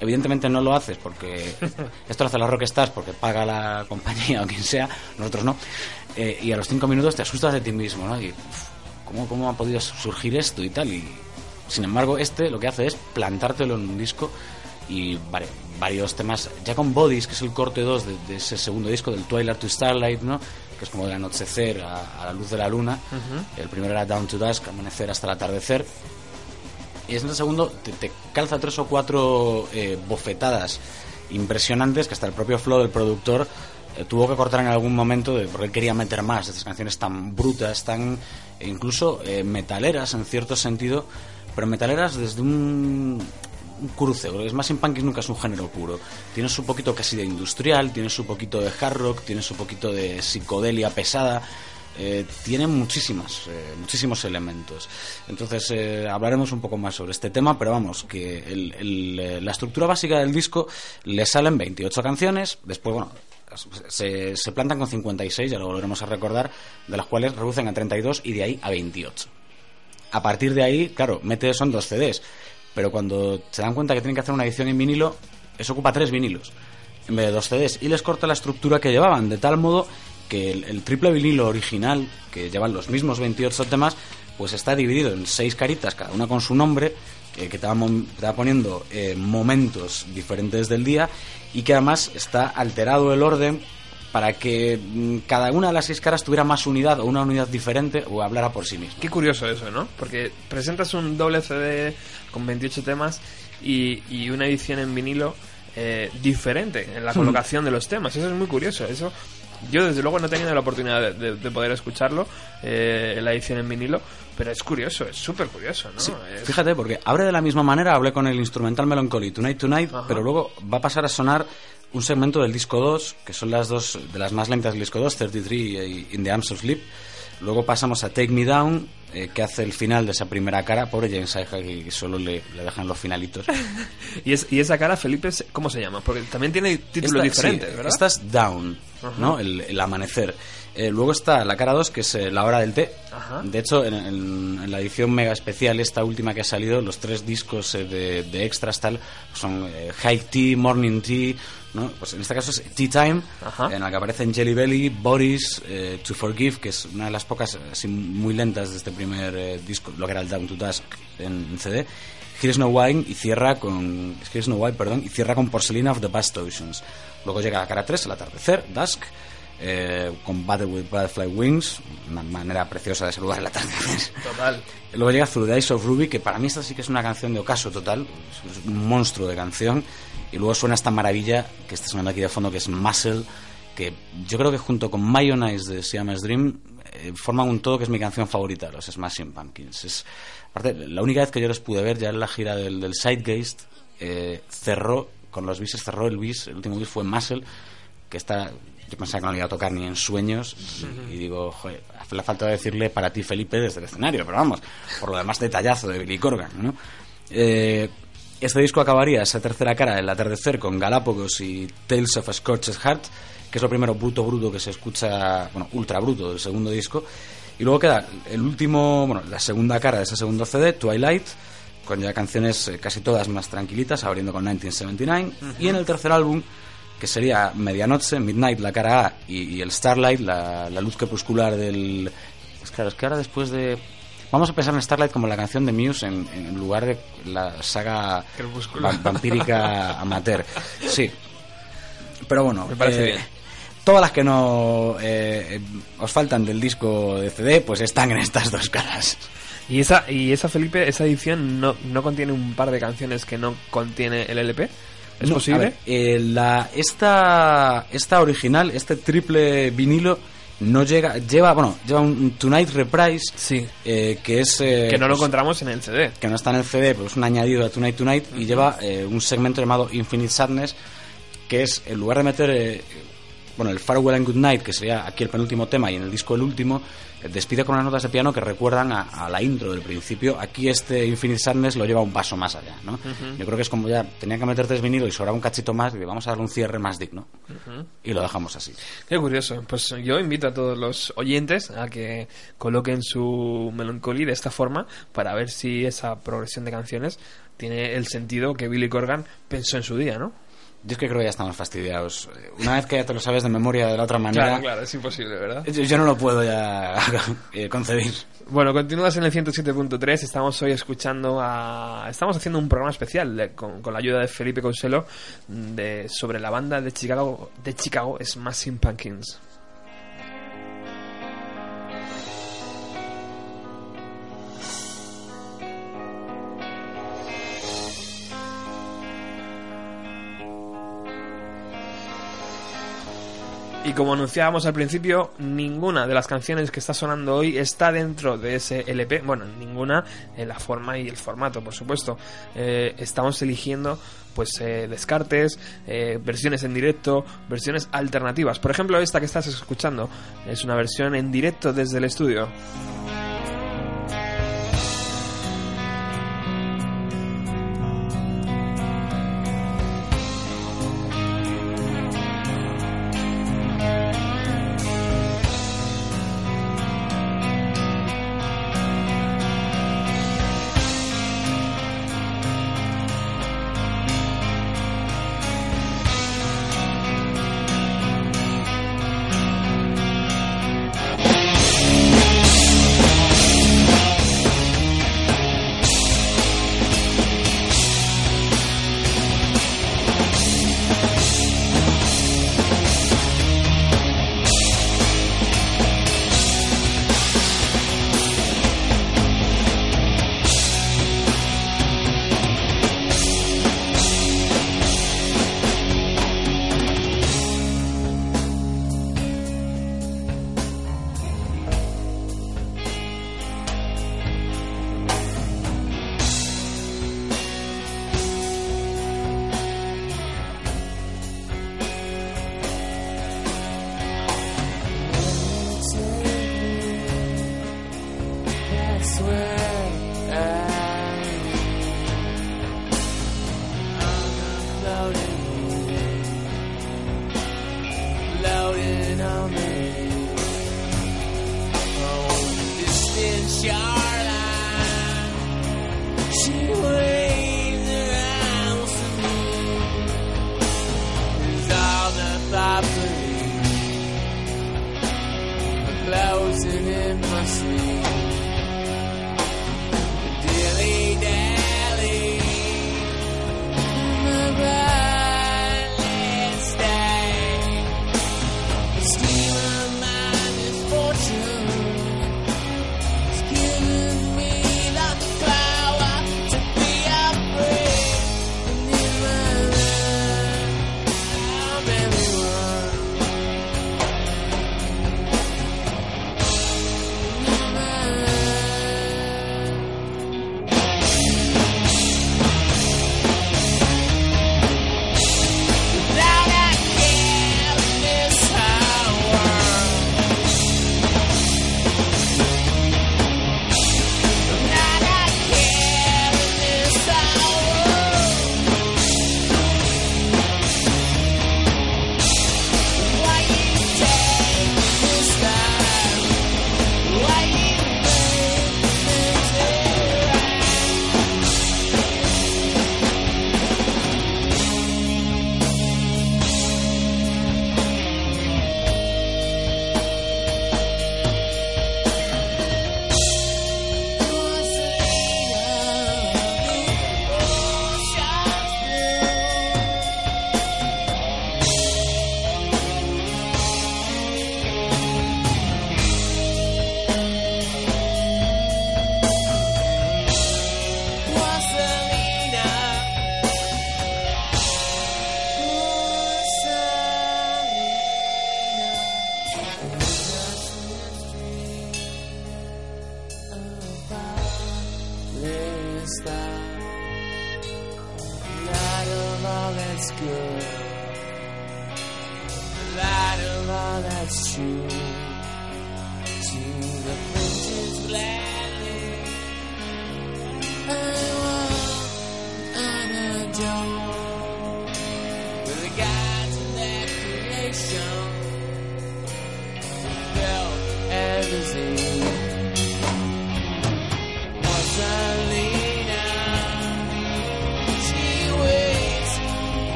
Evidentemente no lo haces porque [LAUGHS] esto lo hace la Rockstars porque paga la compañía o quien sea, nosotros no. Eh, y a los cinco minutos te asustas de ti mismo, ¿no? Y, ¿cómo, ¿Cómo ha podido surgir esto y tal? Y sin embargo, este lo que hace es plantártelo en un disco y vale, varios temas, ya con Bodies, que es el corte 2 de, de ese segundo disco, del Twilight to Starlight, ¿no? que es como del anochecer a, a la luz de la luna. El primero era Down to Dusk, amanecer hasta el atardecer. Y en el segundo te, te calza tres o cuatro eh, bofetadas impresionantes que hasta el propio flow del productor eh, tuvo que cortar en algún momento de- porque él quería meter más de estas canciones tan brutas, tan e incluso eh, metaleras en cierto sentido, pero metaleras desde un, cruce, porque es más en punk nunca es un género puro. Tienes un poquito casi de industrial, tienes un poquito de hard rock, tienes un poquito de psicodelia pesada. eh, tiene muchísimas, eh, muchísimos elementos. Entonces eh, hablaremos un poco más sobre este tema, pero vamos, que el, eh, la estructura básica del disco le salen 28 canciones, después, bueno, se, se plantan con 56, ya lo volveremos a recordar, de las cuales reducen a 32 y de ahí a 28. A partir de ahí, claro, mete son dos CDs, pero cuando se dan cuenta que tienen que hacer una edición en vinilo, eso ocupa tres vinilos en vez de dos CDs y les corta la estructura que llevaban, de tal modo que el, triple vinilo original, que llevan los mismos 28 temas, pues está dividido en seis caritas, cada una con su nombre, eh, que te va, mon- te va poniendo eh, momentos diferentes del día y que además está alterado el orden para que mm, cada una de las seis caras tuviera más unidad o una unidad diferente o hablara por sí misma. Qué curioso eso, ¿no? Porque presentas un doble CD con 28 temas y, y una edición en vinilo eh, diferente en la colocación de los temas. Eso es muy curioso. Eso yo desde luego no he tenido la oportunidad de, de- de poder escucharlo eh, en la edición en vinilo, pero es curioso, es súper curioso, ¿no? Sí, Es- fíjate, porque abre de la misma manera, hablé con el instrumental Melancholy Tonight Tonight, Ajá. pero luego va a pasar a sonar un segmento del disco 2, que son las dos de las más lentas del disco 2, 33 y In the Arms of Sleep. Luego pasamos a Take Me Down, eh, que hace el final de esa primera cara. Pobre James Iha, que solo le, le dejan los finalitos. [LAUGHS] y, es- y esa cara, Felipe, ¿cómo se llama? Porque también tiene títulos Esta- diferentes, sí, ¿verdad? Esta es Down, ¿no? El, el amanecer. Eh, luego está la cara 2, que es eh, la hora del té. Ajá. De hecho, en, en- en la edición mega especial, esta última que ha salido, los tres discos eh, de, de extras tal son High Tea, Morning Tea, ¿no? Pues en este caso es Tea Time, Ajá. en la que aparecen Jelly Belly, Boris, eh, To Forgive, que es una de las pocas así muy lentas de este primer eh, disco, lo que era el Down to Dusk en, en CD. Here's No Wine y cierra con Here's No Wine, perdón, y cierra con Porcelain of the Past Oceans. Luego llega la cara 3, el atardecer, Dusk, eh, con Battle with Butterfly Wings, una manera preciosa de saludar el atardecer. Total. Luego llega Through the Eyes of Ruby, que para mí esta sí que es una canción de ocaso total, es un monstruo de canción. Y luego suena esta maravilla que está sonando aquí de fondo, que es Muscle, que yo creo que junto con Mayonnaise de Siamese Dream eh, forman un todo que es mi canción favorita, los Smashing Pumpkins. Es, aparte, la única vez que yo les pude ver ya en la gira del, del Sidegeist, eh, cerró, con los bises cerró el bis, el último bis fue Muscle, que está yo pensaba que no le iba a tocar ni en sueños y, digo, joder, hace la falta de decirle para ti Felipe desde el escenario, pero vamos, por lo demás detallazo de Billy Corgan, ¿no? Eh, este disco acabaría esa tercera cara del atardecer con Galápagos y Tales of a Scorched Heart, que es lo primero bruto bruto que se escucha, bueno, ultra bruto del segundo disco, y luego queda el último, bueno, la segunda cara de ese segundo CD, Twilight, con ya canciones eh, casi todas más tranquilitas, abriendo con 1979, y en el tercer álbum que sería Medianoche, Midnight, la cara A, y, y el Starlight, la, la luz crepuscular del... Es claro, es que ahora después de... Vamos a pensar en Starlight como la canción de Muse en, en lugar de la saga vampírica [LAUGHS] amateur. Sí. Pero bueno, Me parece eh, bien. todas las que no eh, eh, os faltan del disco de CD, pues están en estas dos caras. Y esa, y esa Felipe, esa edición no, no contiene un par de canciones que no contiene el LP. ¿Es No, posible? ver, eh, la, esta, esta original, este triple vinilo, no llega, lleva, bueno, lleva un Tonight Reprise, Sí. eh, que es... eh, que no lo pues, encontramos en el CD. que no está en el CD, pero es un añadido a Tonight Tonight, y lleva eh, un segmento llamado Infinite Sadness, que es, en lugar de meter, eh, bueno, el Farewell and Good Night, que sería aquí el penúltimo tema, y en el disco el último, despide con unas notas de piano que recuerdan a, a la intro del principio. Aquí este Infinite Sadness lo lleva un paso más allá, ¿no? Yo creo que es como ya, tenía que meter tres vinilos y sobraba un cachito más, y digo, vamos a darle un cierre más digno. Y lo dejamos así. Qué curioso. Pues yo invito a todos los oyentes a que coloquen su melancolía de esta forma para ver si esa progresión de canciones tiene el sentido que Billy Corgan pensó en su día, ¿no? Yo es que creo que ya estamos fastidiados. Una vez que ya te lo sabes de memoria de la otra manera, claro, es imposible, ¿verdad? yo, yo no lo puedo ya [LAUGHS] eh, concebir. Bueno, continúas en el 107.3. Estamos hoy escuchando a. Estamos haciendo un programa especial de- con, con la ayuda de Felipe Couselo de, sobre la banda de Chicago, de Chicago Smashing Pumpkins. Y como anunciábamos al principio, ninguna de las canciones que está sonando hoy está dentro de ese LP. Bueno, ninguna en la forma y el formato, por supuesto. Eh, estamos eligiendo pues eh, descartes, eh, versiones en directo, versiones alternativas. Por ejemplo, esta que estás escuchando es una versión en directo desde el estudio.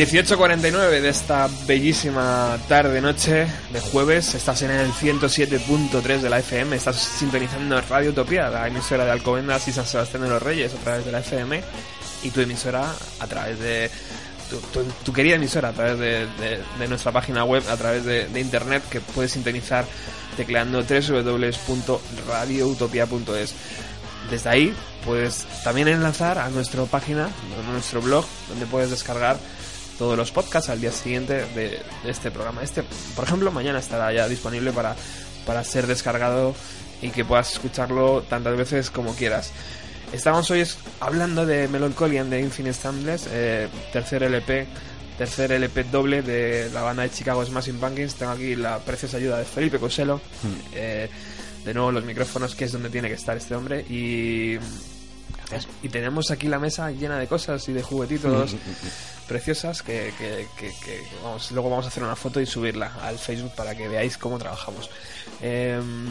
18.49 de esta bellísima tarde-noche de jueves. Estás en el 107.3 de la FM. Estás sintonizando Radio Utopía, la emisora de Alcobendas y San Sebastián de los Reyes a través de la FM. Y tu emisora a través de. Tu, querida emisora a través de, nuestra página web, a través de, internet, que puedes sintonizar tecleando www.radioutopia.es. Desde ahí puedes también enlazar a nuestra página, a nuestro blog, donde puedes descargar todos los podcasts al día siguiente de, este programa. Este, por ejemplo, mañana estará ya disponible para, para ser descargado y que puedas escucharlo tantas veces como quieras. Estamos hoy hablando de Melancholian de Infinite Stambles, eh, tercer LP, tercer LP doble de la banda de Chicago Smashing Pumpkins. Tengo aquí la preciosa ayuda de Felipe Coselo. Hmm. Eh, de nuevo los micrófonos, que es donde tiene que estar este hombre. Y y tenemos aquí la mesa llena de cosas y de juguetitos [LAUGHS] preciosas que, vamos, luego vamos a hacer una foto y subirla al Facebook para que veáis cómo trabajamos. Em,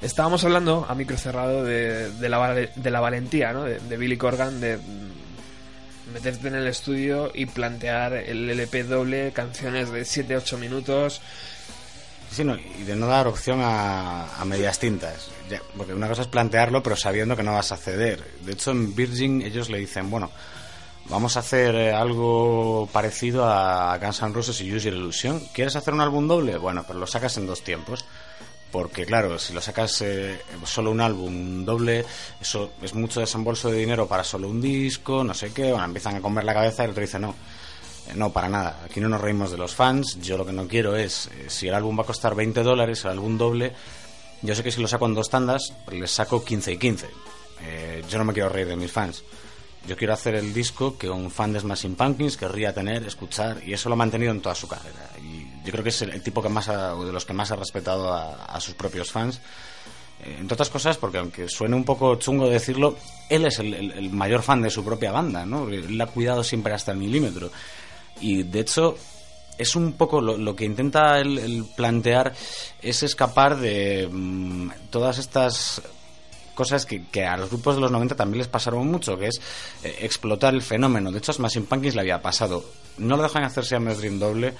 estábamos hablando a micro cerrado de, la, de la valentía ¿no? de, Billy Corgan de meterte en el estudio y plantear el LP doble, canciones de 7-8 minutos Sí, y de no dar opción a, medias tintas. porque una cosa es plantearlo, pero sabiendo que no vas a ceder. De hecho, en Virgin ellos le dicen, bueno, vamos a hacer eh, algo parecido a Guns N' Roses y Use Your Illusion. ¿Quieres hacer un álbum doble? Bueno, pero lo sacas en dos tiempos. Porque claro, si lo sacas eh, solo un álbum doble, eso es mucho desembolso de dinero para solo un disco, no sé qué, bueno, empiezan a comer la cabeza y el otro dice no no, para nada. Aquí no nos reímos de los fans. Yo lo que no quiero es, eh, si el álbum va a costar 20 dólares, el álbum doble, yo sé que si lo saco en dos tandas, les saco 15 y 15. Eh, yo no me quiero reír de mis fans. Yo quiero hacer el disco que un fan de Smashing Pumpkins querría tener, escuchar, y eso lo ha mantenido en toda su carrera. Y yo creo que es el, tipo que más de los que más ha respetado a, sus propios fans. entre otras cosas, porque aunque suene un poco chungo decirlo, él es el, el, mayor fan de su propia banda, ¿no? Él ha cuidado siempre hasta el milímetro. Y de hecho, es un poco lo, que intenta el, plantear es escapar de mm, todas estas cosas que, a los grupos de los 90 también les pasaron mucho, que es eh, explotar el fenómeno. De hecho, a Smashing Pumpkins le había pasado. No lo dejan hacer Siamese Dream doble.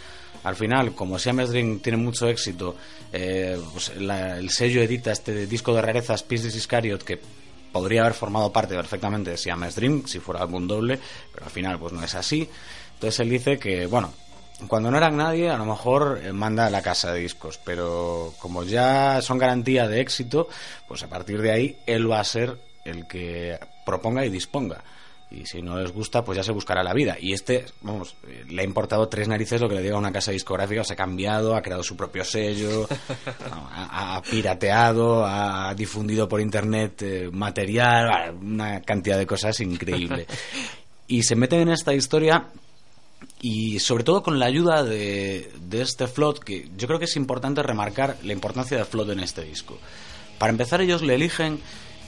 Al final, como Siamese Dream tiene mucho éxito, eh, pues el sello edita este disco de rarezas, Peace Iscariot, que podría haber formado parte perfectamente de Siamese Dream si fuera álbum doble, pero al final pues no es así. Entonces él dice que, bueno, cuando no eran nadie, a lo mejor eh, manda a la casa de discos, pero como ya son garantía de éxito, pues a partir de ahí él va a ser el que proponga y disponga. Y si no les gusta, pues ya se buscará la vida. Y este, vamos, eh, le ha importado tres narices lo que le diga a una casa discográfica, se ha cambiado, ha creado su propio sello, [LAUGHS] ha, pirateado, ha difundido por internet eh, material, una cantidad de cosas increíble. [LAUGHS] Y se meten en esta historia y sobre todo con la ayuda de, este Flood, que yo creo que es importante remarcar la importancia de Flood en este disco. Para empezar, ellos le eligen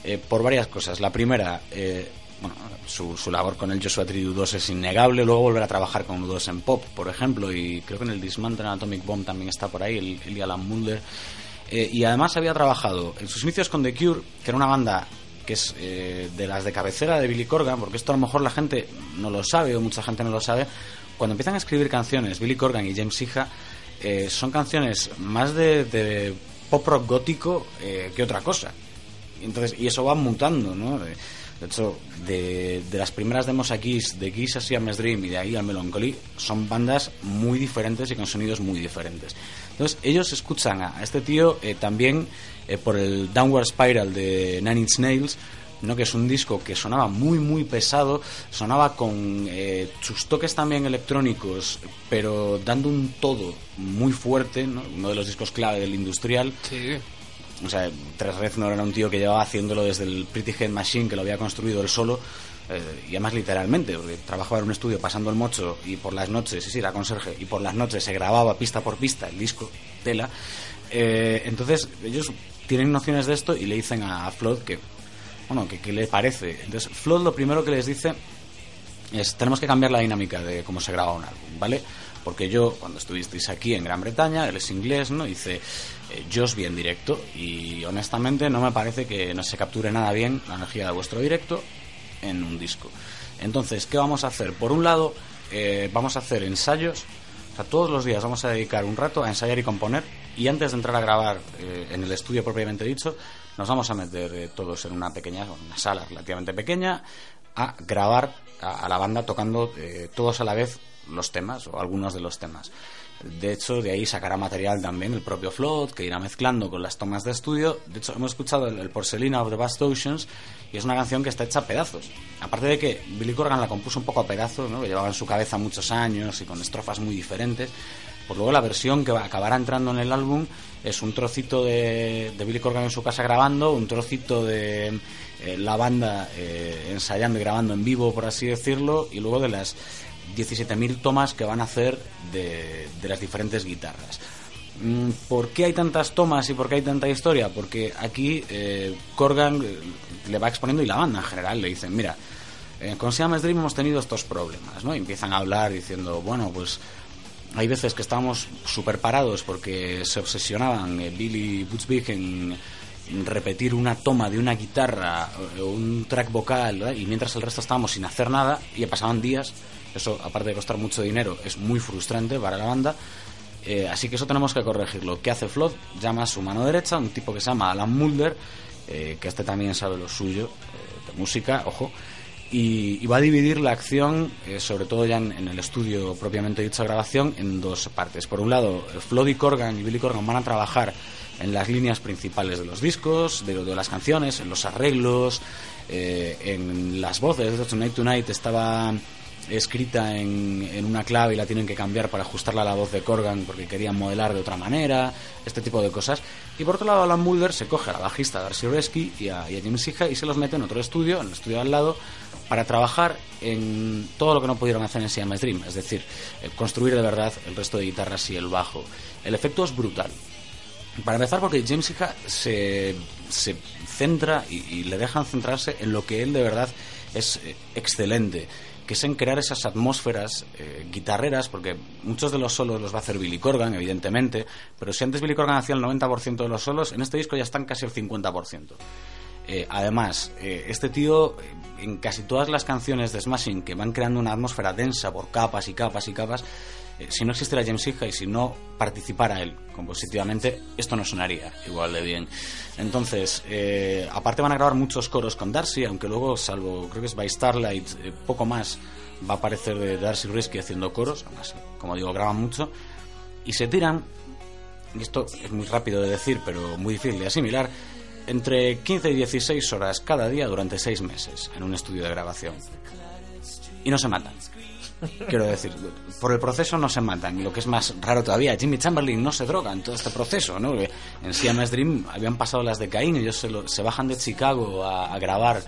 eh, por varias cosas. La primera, eh, bueno, su, labor con el Joshua Tree 2 es innegable, luego volver a trabajar con U2 en pop, por ejemplo, y creo que en el Dismantle Atomic Bomb también está por ahí, el, el Alan Mulder. Eh, y además había trabajado en sus inicios con The Cure, que era una banda que es de las de cabecera de Billy Corgan, porque esto a lo mejor la gente no lo sabe o mucha gente no lo sabe, cuando empiezan a escribir canciones, Billy Corgan y James Hija, eh, son canciones más de, pop rock gótico eh, que otra cosa. Entonces, y eso va mutando, ¿no? De, hecho, de, las primeras demos aquí, de Kiss a Mes Dream y de ahí al Melancholy, son bandas muy diferentes y con sonidos muy diferentes. Entonces, ellos escuchan a, este tío eh, también por el Downward Spiral de Nine Inch Nails, ¿no? que es un disco que sonaba muy muy pesado, sonaba con eh, sus toques también electrónicos, pero dando un todo muy fuerte, ¿no? uno de los discos clave del industrial. Sí. O sea, Tres Reznor era un tío que llevaba haciéndolo desde el Pretty Head Machine, que lo había construido él solo, eh, y además literalmente, porque trabajaba en un estudio pasando el mocho y por las noches, sí, sí, era conserje, y por las noches se grababa pista por pista el disco, tela. Eh, entonces, ellos tienen nociones de esto y le dicen a Flood que bueno, ¿qué, le parece? Entonces, Flood lo primero que les dice es, tenemos que cambiar la dinámica de cómo se graba un álbum, ¿vale? Porque yo, cuando estuvisteis aquí en Gran Bretaña, él es inglés, ¿no? Dice, eh, yo os vi directo y honestamente no me parece que no se capture nada bien la energía de vuestro directo en un disco. Entonces, ¿qué vamos a hacer? Por un lado, eh, vamos a hacer ensayos. O sea, todos los días vamos a dedicar un rato a ensayar y componer. Y antes de entrar a grabar eh, en el estudio propiamente dicho, nos vamos a meter eh, todos en una pequeña, una sala relativamente pequeña, a grabar a, la banda tocando eh, todos a la vez los temas o algunos de los temas. De hecho, de ahí sacará material también el propio Flood, que irá mezclando con las tomas de estudio. De hecho, hemos escuchado el, el Porcelina of the Vast Oceans y es una canción que está hecha a pedazos. Aparte de que Billy Corgan la compuso un poco a pedazos, ¿no? que llevaba en su cabeza muchos años y con estrofas muy diferentes. Pues luego la versión que acabará entrando en el álbum es un trocito de, de Billy Corgan en su casa grabando, un trocito de eh, la banda eh, ensayando y grabando en vivo, por así decirlo, y luego de las 17.000 tomas que van a hacer de, de las diferentes guitarras. Mm, ¿Por qué hay tantas tomas y por qué hay tanta historia? Porque aquí eh, Corgan eh, le va exponiendo y la banda en general le dicen, mira, con Siamese Dream hemos tenido estos problemas, ¿no? Y empiezan a hablar diciendo, bueno, pues hay veces que estábamos súper parados porque se obsesionaban eh, Billy Bootsbig en repetir una toma de una guitarra o un track vocal y mientras el resto estábamos sin hacer nada y pasaban días eso aparte de costar mucho dinero es muy frustrante para la banda eh, así que eso tenemos que corregirlo ¿qué hace Flood? llama a su mano derecha un tipo que se llama Alan Mulder eh, que este también sabe lo suyo eh, de música, ojo y, va a dividir la acción, eh, sobre todo ya en, el estudio propiamente dicha grabación, en dos partes. Por un lado, Floyd Corgan y Billy Corgan van a trabajar en las líneas principales de los discos, de, las canciones, en los arreglos, eh, en las voces. De Tonight Tonight estaba escrita en, una clave y la tienen que cambiar para ajustarla a la voz de Corgan porque querían modelar de otra manera, este tipo de cosas. Y por otro lado, Alan Mulder se coge a la bajista Darcy Resky y a, y a Sija y se los mete en otro estudio, en el estudio al lado, para trabajar en todo lo que no pudieron hacer en Siamese Dream, es decir, eh, construir de verdad el resto de guitarras y el bajo. El efecto es brutal. Para empezar, porque James Hija se, se centra y, y le dejan centrarse en lo que él de verdad es eh, excelente, que es en crear esas atmósferas eh, guitarreras, porque muchos de los solos los va a hacer Billy Corgan, evidentemente, pero si antes Billy Corgan hacía el 90% de los solos, en este disco ya están casi el 50%. Eh, además, eh, este tío, eh, en casi todas las canciones de Smashing que van creando una atmósfera densa por capas y capas y capas, si no existiera James Hija y si no participara él compositivamente, esto no sonaría igual de bien. Entonces, aparte van a grabar muchos coros con Darcy, aunque luego, salvo creo que es By Starlight, poco más va a aparecer de Darcy Risky haciendo coros, además, como digo, graban mucho, y se tiran, y esto es muy rápido de decir, pero muy difícil de asimilar, entre 15 y 16 horas cada día durante 6 meses en un estudio de grabación. Y no se matan. Quiero decir, por el proceso no se matan. Y lo que es más raro todavía, Jimmy Chamberlain no se droga en todo este proceso, ¿no? En Siamese Dream habían pasado las de Caín ellos se, lo- se bajan de Chicago a, grabar.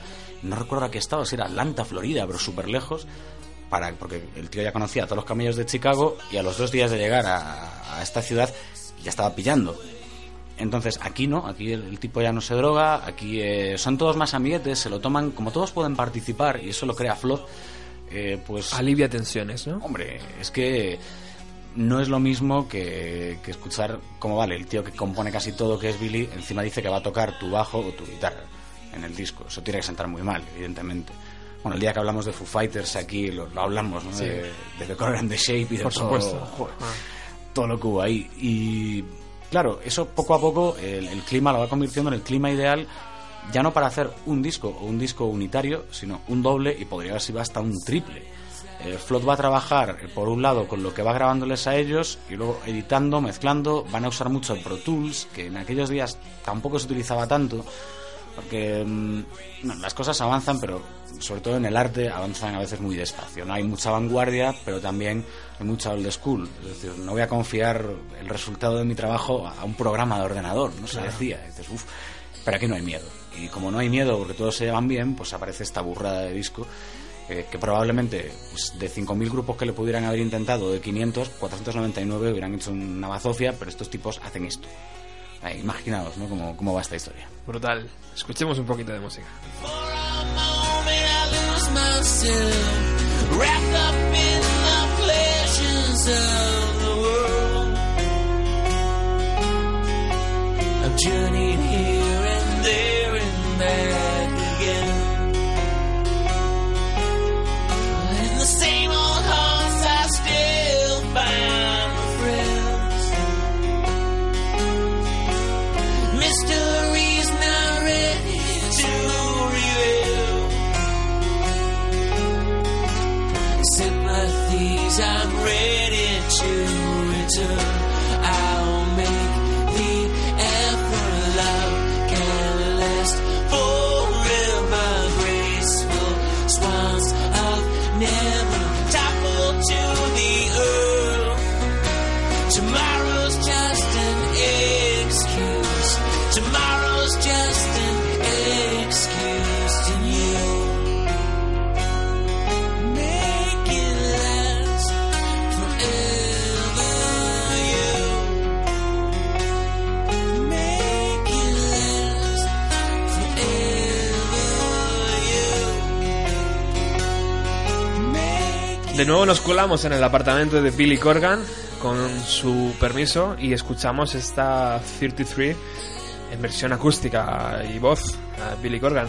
No recuerdo a qué estado, si era Atlanta, Florida, pero súper lejos. Para, porque el tío ya conocía a todos los camellos de Chicago y a los dos días de llegar a esta ciudad ya estaba pillando. Entonces aquí no, aquí el, el tipo ya no se droga, aquí eh, son todos más amiguetes, se lo toman, como todos pueden participar y eso lo crea Flood, eh, pues Alivia tensiones, ¿no? Hombre, es que no es lo mismo que, que escuchar cómo vale el tío que compone casi todo, que es Billy, encima dice que va a tocar tu bajo o tu guitarra en el disco. Eso tiene que sentar muy mal, evidentemente. Bueno, el día que hablamos de Foo Fighters aquí lo, lo hablamos, ¿no? Sí. De, de The Color and the Shape y de Por todo, supuesto. joder, Ah. todo lo que hubo ahí. Y claro, eso poco a poco el, clima lo va convirtiendo en el clima ideal, ya no para hacer un disco o un disco unitario, sino un doble y podría haber sido hasta un triple. Eh, va a trabajar, eh, por un lado, con lo que va grabándoles a ellos y luego editando, mezclando. Van a usar mucho Pro Tools, que en aquellos días tampoco se utilizaba tanto, porque mm, las cosas avanzan, pero sobre todo en el arte avanzan a veces muy despacio. No hay mucha vanguardia, pero también hay mucha old school. Es decir, no voy a confiar el resultado de mi trabajo a un programa de ordenador, no se decía. Dices, "Uf". pero aquí no hay miedo. Y como no hay miedo porque todos se llevan bien, pues aparece esta burrada de disco eh, que probablemente pues, de 5.000 grupos que le pudieran haber intentado, de 500, 499 hubieran hecho una bazofia, pero estos tipos hacen esto. Ay, imaginaos ¿no? cómo, cómo va esta historia. Brutal. Escuchemos un poquito de música. Myself, wrapped up in the pleasures of the world. I've journeyed here and there and back again. And the same old hearts Tomorrow's i'm ready. De nuevo nos colamos en el apartamento de Billy Corgan con su permiso y escuchamos esta 33 en versión acústica y voz a Billy Corgan.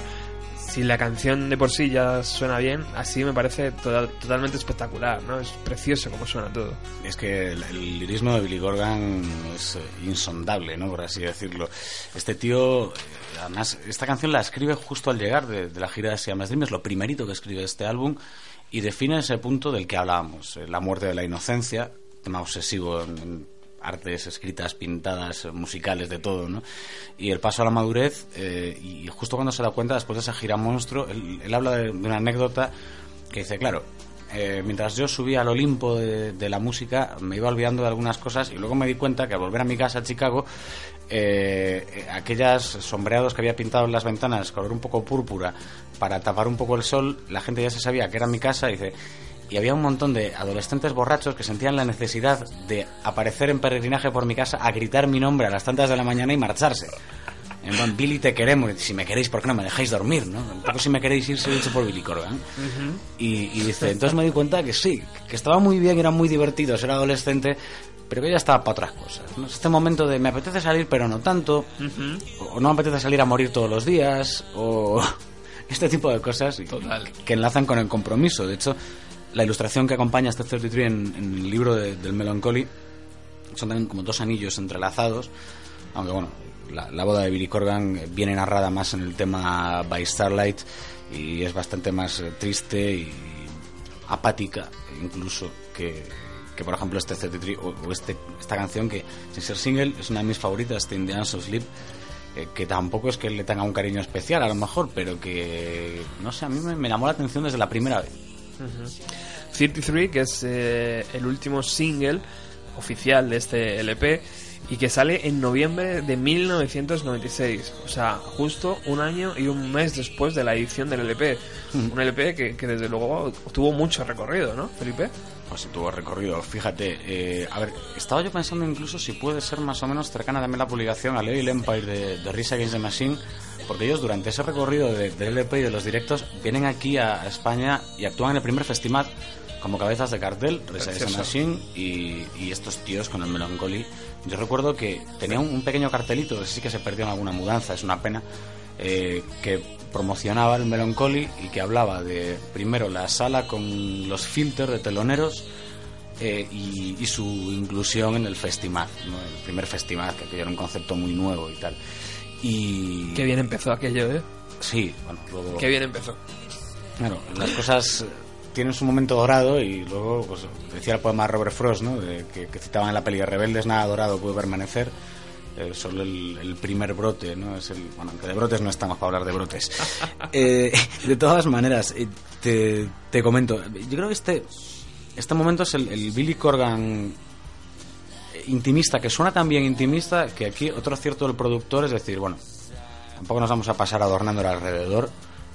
Si la canción de por sí ya suena bien, así me parece total- totalmente espectacular, ¿no? Es precioso como suena todo. Es que el, el lirismo de Billy Corgan es eh, insondable, ¿no? Por así decirlo. Este tío, además, esta canción la escribe justo al llegar de, la gira de Siamese Dream, es lo primerito que escribe este álbum y define ese punto del que hablábamos, eh, la muerte de la inocencia, tema obsesivo en, artes escritas, pintadas, musicales, de todo, ¿no? Y el paso a la madurez, eh, y justo cuando se da cuenta, después de esa gira monstruo, él, habla de, una anécdota que dice, claro, eh, mientras yo subía al Olimpo de, la música, me iba olvidando de algunas cosas y luego me di cuenta que al volver a mi casa a Chicago, eh, aquellas sombreados que había pintado en las ventanas, color un poco púrpura, para tapar un poco el sol, la gente ya se sabía que era mi casa y dice, y había un montón de adolescentes borrachos que sentían la necesidad de aparecer en peregrinaje por mi casa a gritar mi nombre a las tantas de la mañana y marcharse. En plan, Billy, te queremos. Si me queréis, ¿por qué no me dejáis dormir? ¿no? Un poco si me queréis ir, soy hecho por Billy Corgan. y, y dice, entonces me di cuenta que sí, que estaba muy bien, eran muy divertidos, era adolescente, pero que ya estaba para otras cosas. ¿no? Este momento de me apetece salir, pero no tanto, o no me apetece salir a morir todos los días, o este tipo de cosas Total. que enlazan con el compromiso. De hecho, la ilustración que acompaña a este 33 en, en el libro de- del Melancholy son también como dos anillos entrelazados, aunque bueno, la, la boda de Billy Corgan viene narrada más en el tema By Starlight y es bastante más eh, triste y apática incluso que, que, por ejemplo este 33 o, o este, esta canción que sin ser single es una de mis favoritas, the Dance of Sleep eh, que tampoco es que le tenga un cariño especial a lo mejor, pero que no sé, a mí me, me llamó la atención desde la primera vez. 33, que es eh, el último single oficial de este LP y que sale en noviembre de 1996. O sea, justo un año y un mes después de la edición del LP. Un LP que, que desde luego tuvo mucho recorrido, ¿no, Felipe? Pues si tuvo recorrido, fíjate. eh, a ver, estaba yo pensando incluso si puede ser más o menos cercana también la publicación a Lady Empire de, de Rise Against the Machine, porque ellos durante ese recorrido de- del LP y de los directos vienen aquí a, a España y actúan en el primer festival como cabezas de cartel, Rise Against the. Machine y, y estos tíos con el Melancholy. Yo recuerdo que tenía un, un pequeño cartelito, sí que se perdió en alguna mudanza, es una pena, eh, que promocionaba el Melancholy y que hablaba de, primero, la sala con los filters de teloneros eh, y, y su inclusión en el festival, ¿no? el primer festival, que aquello era un concepto muy nuevo y tal. Y... Qué bien empezó aquello, ¿eh? Sí, bueno, luego... Qué bien empezó. Claro, las cosas eh, tienen su momento dorado y luego, pues, decía el poema de Robert Frost, ¿no? De- que, que citaban en la peli de Rebeldes, nada dorado puede permanecer, eh, solo el, el primer brote, ¿no? Es el, bueno, aunque de brotes no estamos para hablar de brotes. [LAUGHS] Eh, de todas maneras, eh, te, te comento, yo creo que este, este momento es el, el Billy Corgan eh, intimista, que suena tan bien intimista que aquí otro acierto del productor es decir, bueno, tampoco nos vamos a pasar adornando el alrededor.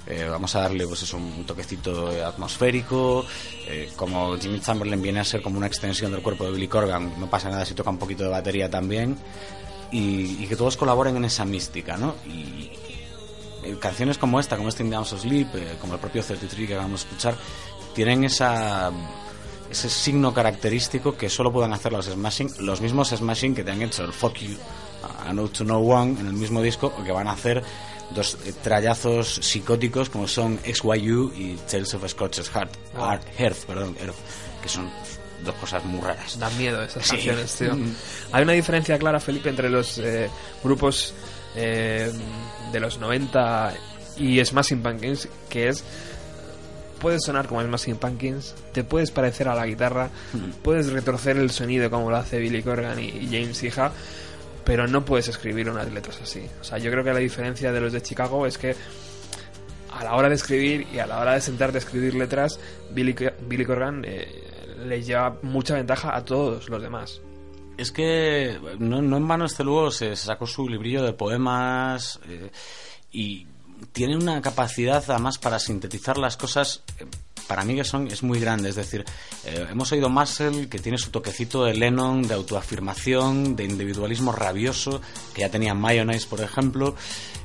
eh, vamos a darle pues eso, un toquecito atmosférico. eh, como Jimmy Chamberlain viene a ser como una extensión del cuerpo de Billy Corgan, no pasa nada si toca un poquito de batería también. Y, y que todos colaboren en esa mística, ¿no? Y, eh, canciones como esta, como este In the Arms of Sleep, eh, como el propio 33 que acabamos de escuchar, tienen esa ese signo característico que solo puedan hacer los Smashing, los mismos Smashing que te han hecho el Fuck You, a No to No One en el mismo disco, o que van a hacer dos eh, trallazos psicóticos como son XYU y Tales of Scorch's Heart, Heart, Hearth, perdón, Earth, que son dos cosas muy raras. Dan miedo esas Sí. canciones, tío. Hay una diferencia clara, Felipe, entre los eh, grupos eh, de los 90 y Smashing Pumpkins, que es... Puedes sonar como Smashing Pumpkins, te puedes parecer a la guitarra, puedes retorcer el sonido como lo hace Billy Corgan y, James Iha, pero no puedes escribir unas letras así. O sea, yo creo que la diferencia de los de Chicago es que a la hora de escribir y a la hora de sentarte a escribir letras, Billy, Billy Corgan eh, le lleva mucha ventaja a todos los demás. Es que no, no en vano este luego se sacó su librillo de poemas eh, y tiene una capacidad además para sintetizar las cosas eh, para mí son es muy grande es decir eh, hemos oído Marcel que tiene su toquecito de Lennon de autoafirmación de individualismo rabioso que ya tenía Mayonnaise por ejemplo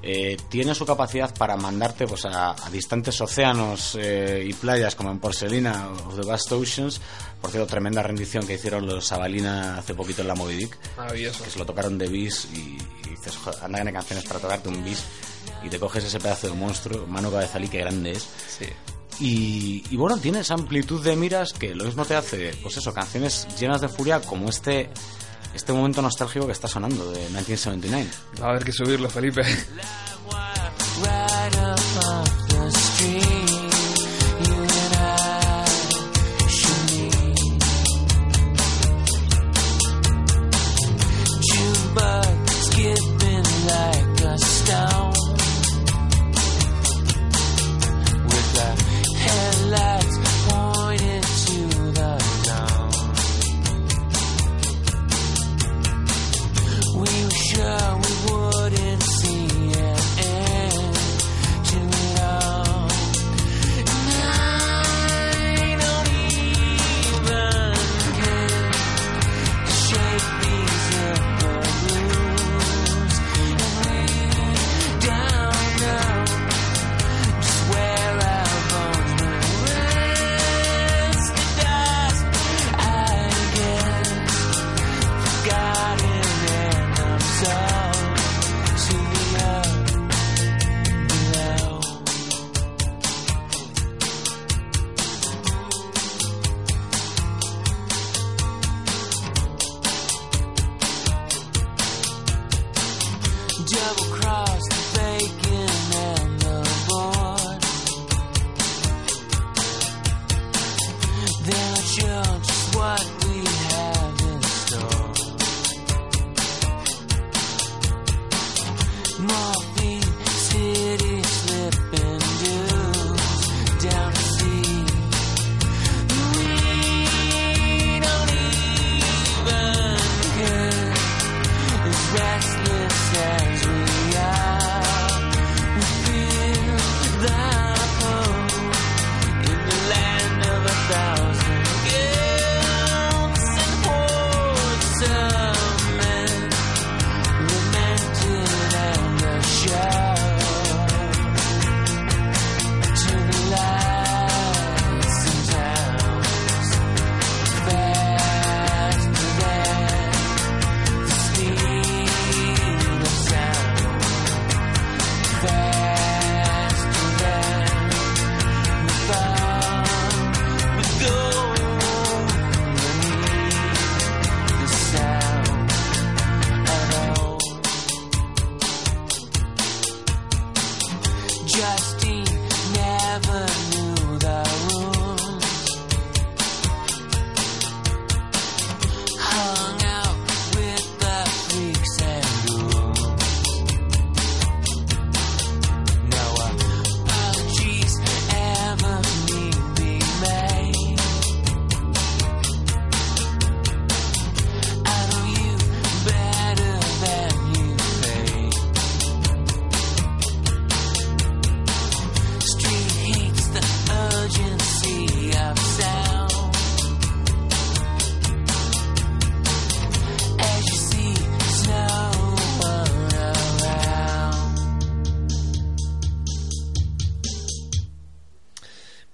eh, tiene su capacidad para mandarte pues a, a distantes océanos eh, y playas como en Porcelina of the Vast Oceans por cierto tremenda rendición que hicieron los Sabalina hace poquito en la Moby Dick Maravilloso. que se lo tocaron de bis y, y dices, "Joder, anda que canciones para tocarte un bis y te coges ese pedazo de monstruo, mano cabezalí, que grande es. Sí. Y, y bueno, tiene esa amplitud de miras que lo mismo te hace, pues eso, canciones llenas de furia como este este momento nostálgico que está sonando de 1979. Va a haber que subirlo, Felipe. Skipping like a stone, life. Double cross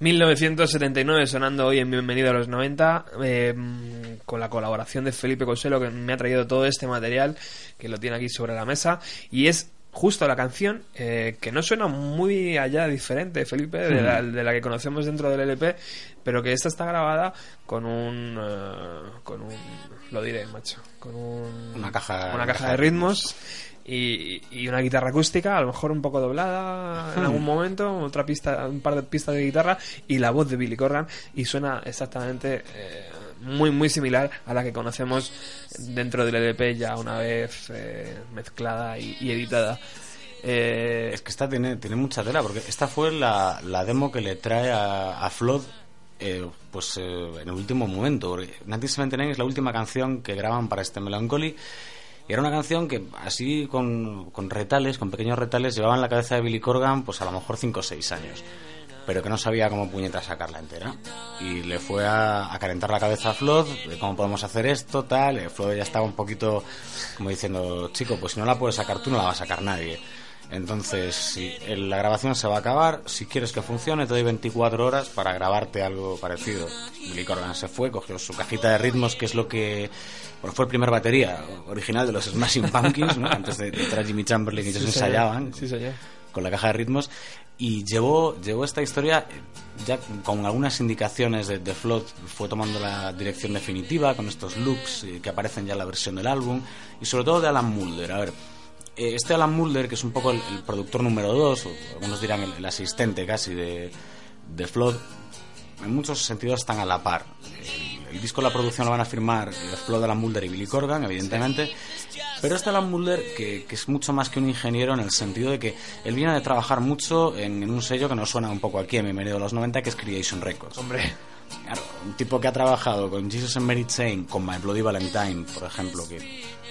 1979 sonando hoy en Bienvenido a los 90 eh, con la colaboración de Felipe Coselo que me ha traído todo este material que lo tiene aquí sobre la mesa. Y es justo la canción eh, que no suena muy allá diferente Felipe de la, de la que conocemos dentro del LP pero que esta está grabada con un eh, con un lo diré macho con un, Una caja- una caja de ritmos y, y una guitarra acústica, a lo mejor un poco doblada en algún momento, otra pista, un par de pistas de guitarra y la voz de Billy Corgan y suena exactamente eh, muy muy similar a la que conocemos dentro del EDP ya una vez eh, mezclada y, y editada. Eh, Es que esta tiene, tiene mucha tela, porque esta fue la, la demo que le trae a, a Flood eh, pues eh, en el último momento. porque 1979 es la última canción que graban para este Melancholy. Y era una canción que así con, con retales, con pequeños retales, llevaba en la cabeza de Billy Corgan pues a lo mejor 5 o 6 años. Pero que no sabía cómo puñeta sacarla entera. Y le fue a, a calentar la cabeza a Flood de cómo podemos hacer esto, tal. Eh, Flood ya estaba un poquito como diciendo, chico, pues si no la puedes sacar tú, no la va a sacar nadie. Entonces, si la grabación se va a acabar, si quieres que funcione, te doy 24 horas para grabarte algo parecido. Billy Corgan se fue, cogió su cajita de ritmos, que es lo que bueno, fue el primer batería original de los Smashing Pumpkins, ¿no? antes de, de entrar Jimmy Chamberlain y ellos Sí, ensayaban Sí, con la caja de ritmos y llevó, llevó esta historia eh, ya con algunas indicaciones de, de Flood, fue tomando la dirección definitiva con estos loops eh, que aparecen ya en la versión del álbum y sobre todo de Alan Mulder. A ver, este Alan Mulder, que es un poco el, el productor número dos, o algunos dirán el, el asistente casi de, de Flood, en muchos sentidos están a la par. El, el disco, la producción lo van a firmar eh, Flood, Alan Mulder y Billy Corgan, evidentemente. Pero este Alan Mulder, que, que es mucho más que un ingeniero en el sentido de que él viene de trabajar mucho en, en un sello que nos suena un poco aquí en Bienvenido a los 90, que es Creation Records. Hombre, Claro, un tipo que ha trabajado con Jesus and Mary Chain, con My Bloody Valentine, por ejemplo, que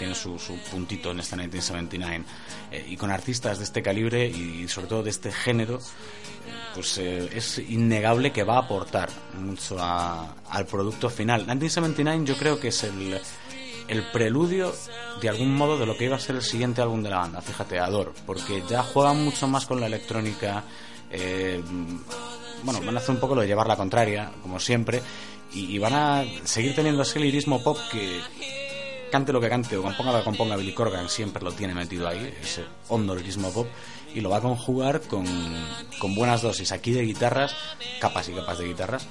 tiene su, puntito en este 1979, eh, y con artistas de este calibre y sobre todo de este género, pues eh, es innegable que va a aportar mucho a- al producto final. 1979 yo creo que es el, el preludio de algún modo de lo que iba a ser el siguiente álbum de la banda, fíjate, Ador, porque ya juegan mucho más con la electrónica, eh, bueno, van a hacer un poco lo de llevar la contraria, como siempre, y, y van a seguir teniendo ese lirismo pop que cante lo que cante o componga lo que componga Billy Corgan, siempre lo tiene metido ahí, ese hondo lirismo pop, y lo va a conjugar con, con buenas dosis aquí de guitarras, capas y capas de guitarras,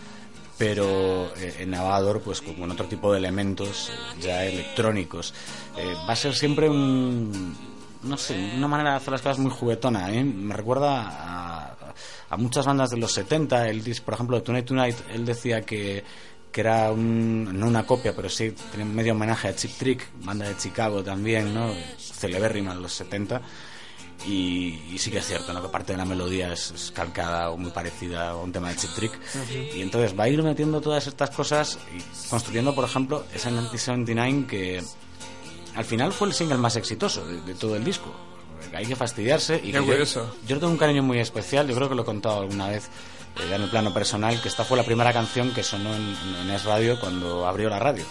pero eh, en Navador pues con otro tipo de elementos eh, ya electrónicos. Eh, va a ser siempre un no sé, una manera de hacer las cosas muy juguetona, me recuerda a, muchas bandas de los 70, el disc, por ejemplo de Tonight Tonight, él decía que que era un, no una copia, pero sí tenía medio homenaje a Chip Trick, banda de Chicago también, ¿no? Celebérrima de los 70. Y, y sí que es cierto, ¿no? que parte de la melodía es, es calcada o muy parecida a un tema de Chip Trick. Y entonces va a ir metiendo todas estas cosas y construyendo, por ejemplo, esa 1979 que al final fue el single más exitoso de, de todo el disco. Hay que fastidiarse. Y Qué que yo- yo, tengo un cariño muy especial, yo creo que lo he contado alguna vez ya en el plano personal, que esta fue la primera canción que sonó en, en Es Radio cuando abrió la radio.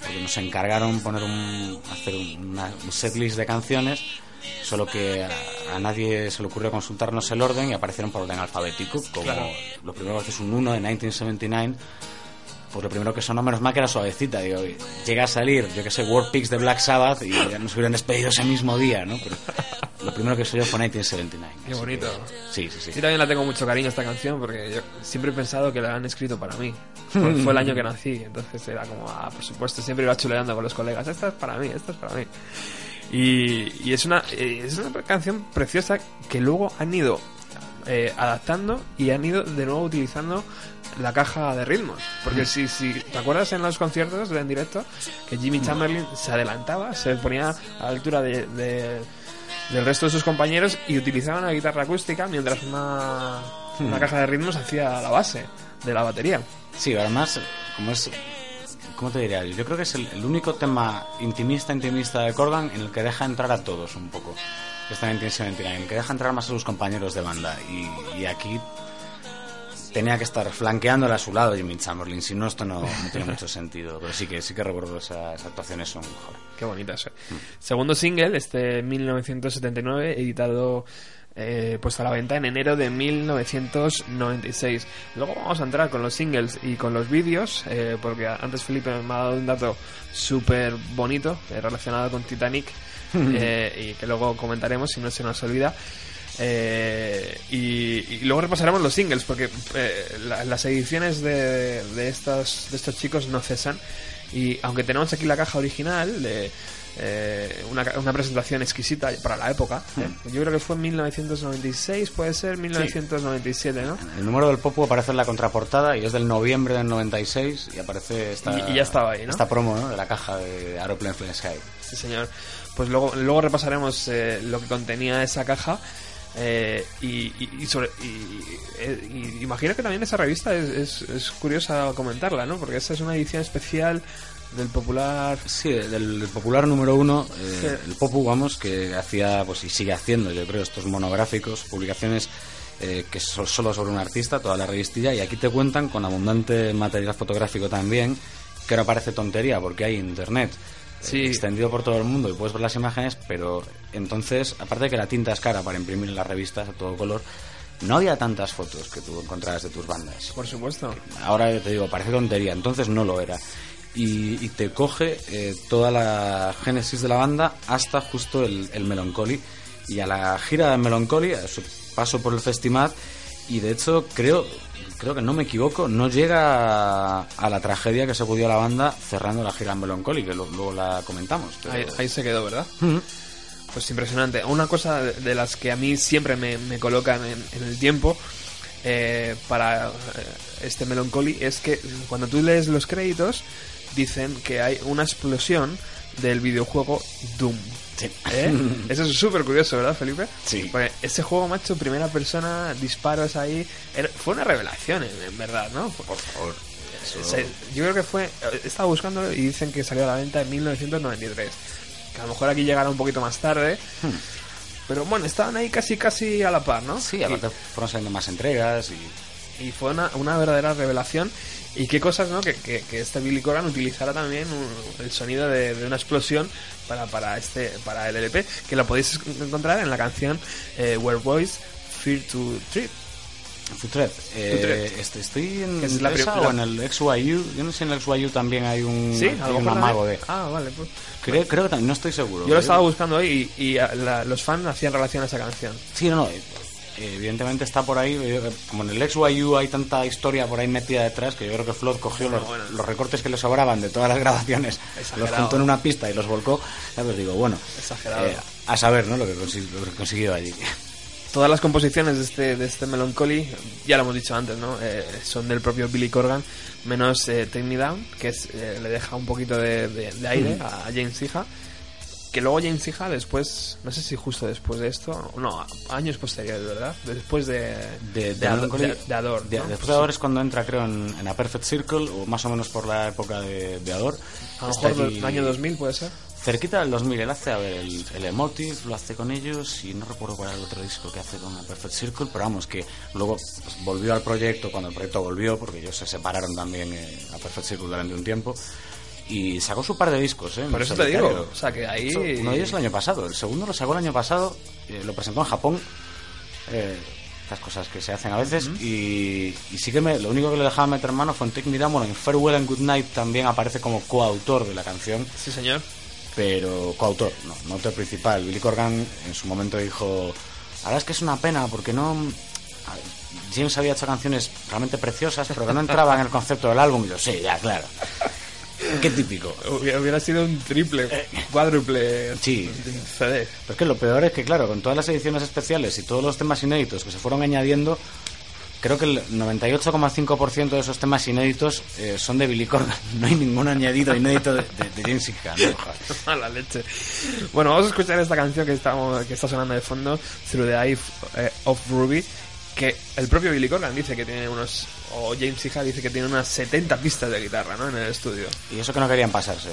Porque nos encargaron poner un, hacer una, un setlist de canciones, solo que a, a nadie se le ocurrió consultarnos el orden y aparecieron por orden alfabético, como Claro. lo primero que es un 1 de 1979 pues lo primero que sonó menos mal que era suavecita. Digo, llega a salir, yo que sé, War Pigs de Black Sabbath y ya nos hubieran despedido ese mismo día, ¿no? Pero lo primero que soy fue 1979. Qué bonito. que- sí, sí, sí. Yo también la tengo mucho cariño esta canción porque yo siempre he pensado que la han escrito para mí. Fue, fue el año que nací, entonces era como, ah, por supuesto, siempre iba chuleando con los colegas. Esta es para mí, esta es para mí. Y, y es, una, eh, es una canción preciosa que luego han ido eh, adaptando y han ido de nuevo utilizando la caja de ritmos. Porque si, si te acuerdas en los conciertos en directo que Jimmy Chamberlain se adelantaba, se ponía a la altura de- de, del resto de sus compañeros y utilizaban la guitarra acústica mientras una, una caja de ritmos hacía la base de la batería. Sí, además, como es. ¿Cómo te diría? Yo creo que es el, el único tema intimista, intimista de Corgan en el que deja entrar a todos un poco. Esta 1979, en el que deja entrar más a sus compañeros de banda. Y, y aquí tenía que estar flanqueándole a su lado Jimmy Chamberlain, si no, esto no, no tiene mucho sentido. Pero sí que sí que recuerdo esas actuaciones, son joder. Qué bonita eso. Segundo single, este 1979, editado eh, puesto a la venta en enero de 1996. Luego vamos a entrar con los singles y con los vídeos, eh, porque antes Felipe me ha dado un dato súper bonito eh, relacionado con Titanic [LAUGHS] eh, y que luego comentaremos si no se nos olvida. Eh, y, y luego repasaremos los singles porque eh, la- las ediciones de, de, estos, de estos chicos no cesan y aunque tenemos aquí la caja original de eh, una, una presentación exquisita para la época ¿eh? yo creo que fue en 1996 puede ser 1997 ¿no? El número del Popu aparece en la contraportada y es del noviembre del 96 y aparece esta, Y- y ya estaba ahí, ¿no? esta promo ¿no? de la caja de Aeroplane Fly Sky. Sí, señor. Pues luego, luego repasaremos eh, lo que contenía esa caja. Eh, y, y- y sobre, y, eh, y imagino que también esa revista es, es, es curiosa comentarla, ¿no? Porque esta es una edición especial del popular. Sí, del popular número uno, eh, Sí. el Popu, vamos, que hacía, pues y sigue haciendo, yo creo, estos monográficos, publicaciones eh, que son solo sobre un artista, toda la revistilla, y aquí te cuentan con abundante material fotográfico también, que ahora parece tontería porque hay internet. Sí. extendido por todo el mundo y puedes ver las imágenes, pero entonces, aparte de que la tinta es cara para imprimir en las revistas a todo color, no había tantas fotos que tú encontrabas de tus bandas Por supuesto. ahora te digo, parece tontería, entonces no lo era. Y, y te coge eh, toda la génesis de la banda hasta justo el, el Melancholy. Y a la gira de Melancholy, a su paso por el Festimat, y de hecho creo, creo que no me equivoco, no llega a, a la tragedia que se pudió la banda cerrando la gira en Melancholy, que lo- luego la comentamos. pero- Ahí, ahí se quedó, ¿verdad? Pues impresionante. Una cosa de, las que a mí siempre me, me colocan en, en el tiempo eh, para eh, este Melancholy es que cuando tú lees los créditos dicen que hay una explosión del videojuego Doom. Sí. ¿Eh? [LAUGHS] Eso es súper curioso, ¿verdad, Felipe? Sí. Porque ese juego, macho, primera persona, disparos ahí, era- fue una revelación, en, en verdad, ¿no? Por favor. eso- yo creo que fue. Estaba buscando y dicen que salió a la venta en 1993. Que a lo mejor aquí llegará un poquito más tarde. Pero bueno, estaban ahí casi casi a la par, ¿no? Sí, aparte fueron saliendo más entregas y Y, y fue una, una verdadera revelación. Y qué cosas, ¿no? Que, que, que este Billy Corgan utilizara también un- el sonido de, de una explosión para, para, este, para el LP. Que lo podéis encontrar en la canción eh, Where Boys Fear to Trip. Futret, eh, este- estoy en es la esa o en el XYU. Yo no sé si en el XYU también hay un, Sí, hay un amago de. Ah, vale, pues. Creo, creo que también, no estoy seguro. Yo lo ¿eh? estaba buscando hoy y, y, a- la- los fans hacían relación a esa canción. Sí, no, no. eh, Evidentemente está por ahí. eh, Como en el XYU hay tanta historia por ahí metida detrás que yo creo que Flood cogió los, bueno. los recortes que le sobraban de todas las grabaciones, Exagerado. los juntó en una pista y los volcó. Ya pues digo, bueno, Exagerado. eh, a saber, ¿no? Lo que, que consiguió allí. Todas las composiciones de este, de este Melancholy, ya lo hemos dicho antes, ¿no? Eh, son del propio Billy Corgan, menos eh, Take Me Down, que es, eh, le deja un poquito de, de- de aire a James Hija. Que luego James Hija después, no sé si justo después de esto, no, a- años posteriores, ¿verdad? Después de, De, de, Melancholy- Ador. después de Ador es cuando entra, creo, en, en A Perfect Circle, o más o menos por la época de, Ador. A lo mejor del año 2000 puede ser. Cerquita del 2000, él hace, a ver, el, el Emotive lo hace con ellos y no recuerdo cuál era el otro disco que hace con Perfect Circle, pero vamos, que luego pues, volvió al proyecto cuando el proyecto volvió, porque ellos se separaron también eh, a Perfect Circle durante un tiempo, y sacó su par de discos, ¿eh? Por eso te digo, o sea que ahí... Eso, Uno de ellos el año pasado, el segundo lo sacó el año pasado, eh, lo presentó en Japón. Eh, estas cosas que se hacen a veces y, y sí que me, lo único que le dejaba meter mano fue en Take Me Down bueno, en Farewell and Good Night también aparece como coautor de la canción Sí, señor. Pero coautor, no, no autor principal. Billy Corgan en su momento dijo, la verdad es que es una pena porque no... James había hecho canciones realmente preciosas, pero que no entraban en el concepto del álbum. Y yo, sí, ya, claro. Qué típico. Hubiera, hubiera sido un triple, cuádruple Sí. CD. Pero es que lo peor es que, claro, con todas las ediciones especiales y todos los temas inéditos que se fueron añadiendo, creo que el 98,5% de esos temas inéditos eh, son de Billy Corgan. [LAUGHS] No hay ningún añadido inédito de, de- de James. Joder. Mala [LAUGHS] leche. Bueno, vamos a escuchar esta canción que, estamos, que está sonando de fondo, Through the Eye eh, of Ruby, que el propio Billy Corgan dice que tiene unos, o James Hija dice que tiene unas 70 pistas de guitarra, ¿no? En el estudio. Y eso que no querían pasarse.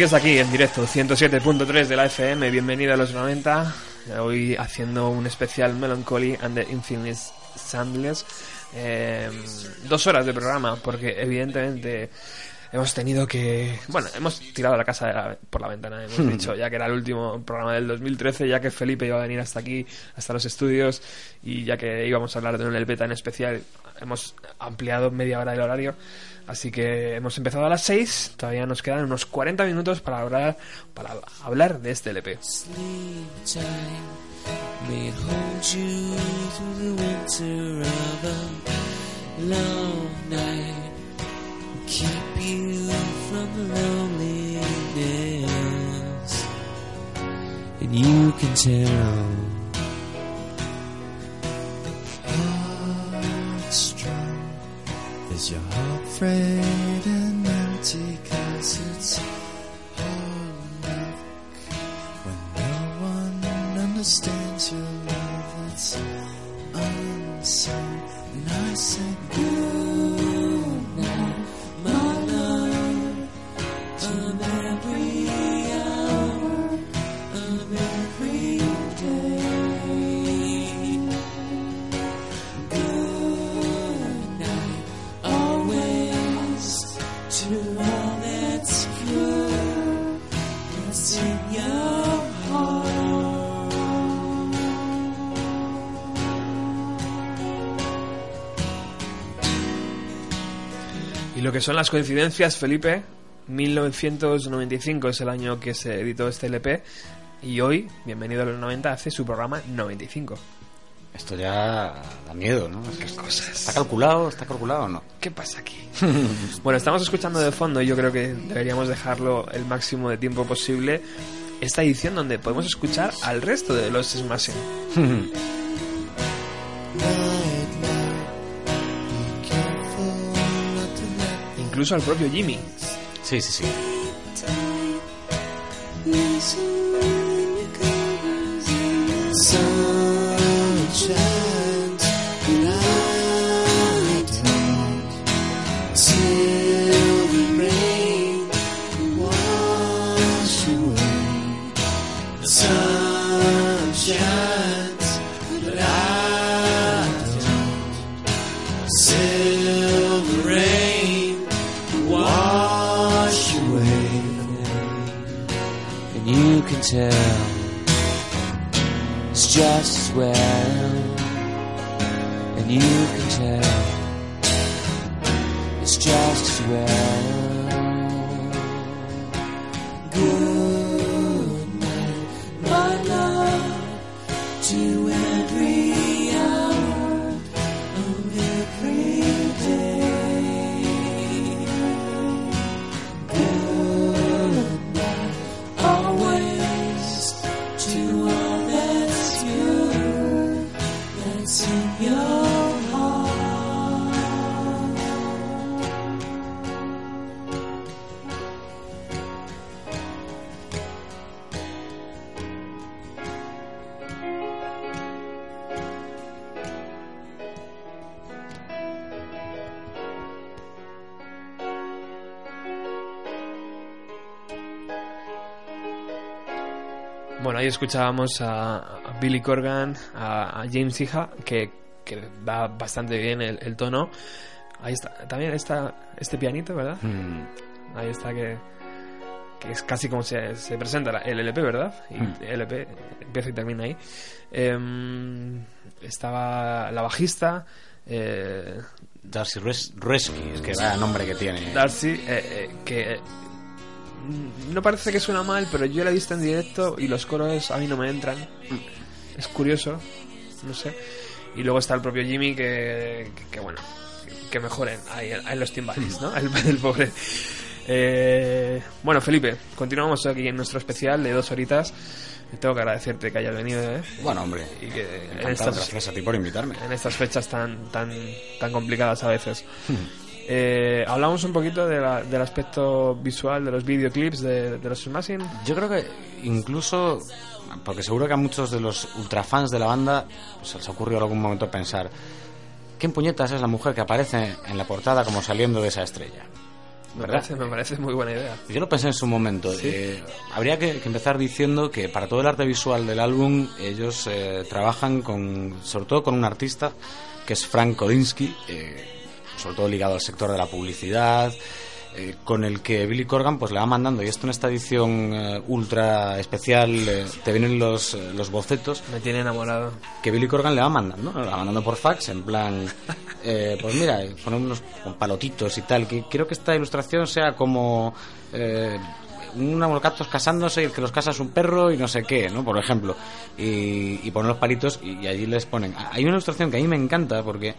Sigues aquí en directo, 107.3 de la FM, bienvenido a los 90. Hoy haciendo un especial Melancholy and the Infinite Sandless. Eh, dos horas de programa, porque evidentemente hemos tenido que. Bueno, hemos tirado la casa por la ventana, hemos dicho, ya que era el último programa del 2013, ya que Felipe iba a venir hasta aquí, hasta los estudios, y ya que íbamos a hablar de un LP tan especial, hemos ampliado media hora el horario. Así que hemos empezado a las 6, todavía nos quedan unos 40 minutos para hablar, para hablar de este LP. Keep you from the loneliness, and you can tell. Is your heart frayed and empty? Cause it's hard luck when no one understands your love. It's unseen, and I said good que son las coincidencias, Felipe, 1995 es el año que se editó este LP y hoy, bienvenido a los 90, hace su programa 95. Esto ya da miedo, ¿no? ¿Qué cosas? ¿Está calculado? ¿Está calculado o no? ¿Qué pasa aquí? [LAUGHS] bueno, estamos escuchando de fondo y yo creo que deberíamos dejarlo el máximo de tiempo posible esta edición donde podemos escuchar al resto de los Smashing. [LAUGHS] Incluso al propio Jimmy. Sí, sí, sí. Sun tell. It's just as well, and you can tell. It's just as escuchábamos a, Billy Corgan, a, James Hija, que, que da bastante bien el, el tono. Ahí está, también está este pianito, ¿verdad? Mm, Ahí está que, que es casi como se, se presenta el LP, ¿verdad? Y Mm. LP empieza y termina ahí. Em, estaba la bajista, eh, Darcy Res Reski, es que vaya nombre que tiene. Darcy, eh, eh, que eh, no parece que suena mal, pero yo la he visto en directo y los coros a mí no me entran. Es curioso, no sé. Y luego está el propio Jimmy que, que, que, bueno, que, que mejoren ahí en, en los timbales, ¿no? [LAUGHS] El, el pobre. Eh, bueno, Felipe, continuamos aquí en nuestro especial de dos horitas. Tengo que agradecerte que hayas venido, ¿eh? Bueno, hombre. Y que en estas, gracias a ti por invitarme. en estas fechas tan, tan, tan complicadas a veces. [LAUGHS] Eh, hablamos un poquito de la- del aspecto visual de los videoclips de, de los Smashing. Yo creo que incluso, porque seguro que a muchos de los ultrafans de la banda se les ha ocurrido en algún momento pensar, ¿quién puñetas es la mujer que aparece en la portada como saliendo de esa estrella? Me parece, me parece muy buena idea. Yo lo pensé en su momento. Eh, habría que, que empezar diciendo que para todo el arte visual del álbum ellos eh, trabajan con, sobre todo con un artista que es Frank Kolinsky, eh, sobre todo ligado al sector de la publicidad, eh, con el que Billy Corgan pues le va mandando y esto en esta edición eh, ultra especial eh, te vienen los, eh, los bocetos Me tiene enamorado. que Billy Corgan le va mandando, ¿no? Le va mandando por fax, en plan, eh, pues mira, poner unos palotitos y tal, que quiero que esta ilustración sea como eh, unos gatos casándose y el que los casa es un perro y no sé qué, ¿no? Por ejemplo, y, y poner los palitos y, y allí les ponen. Hay una ilustración que a mí me encanta porque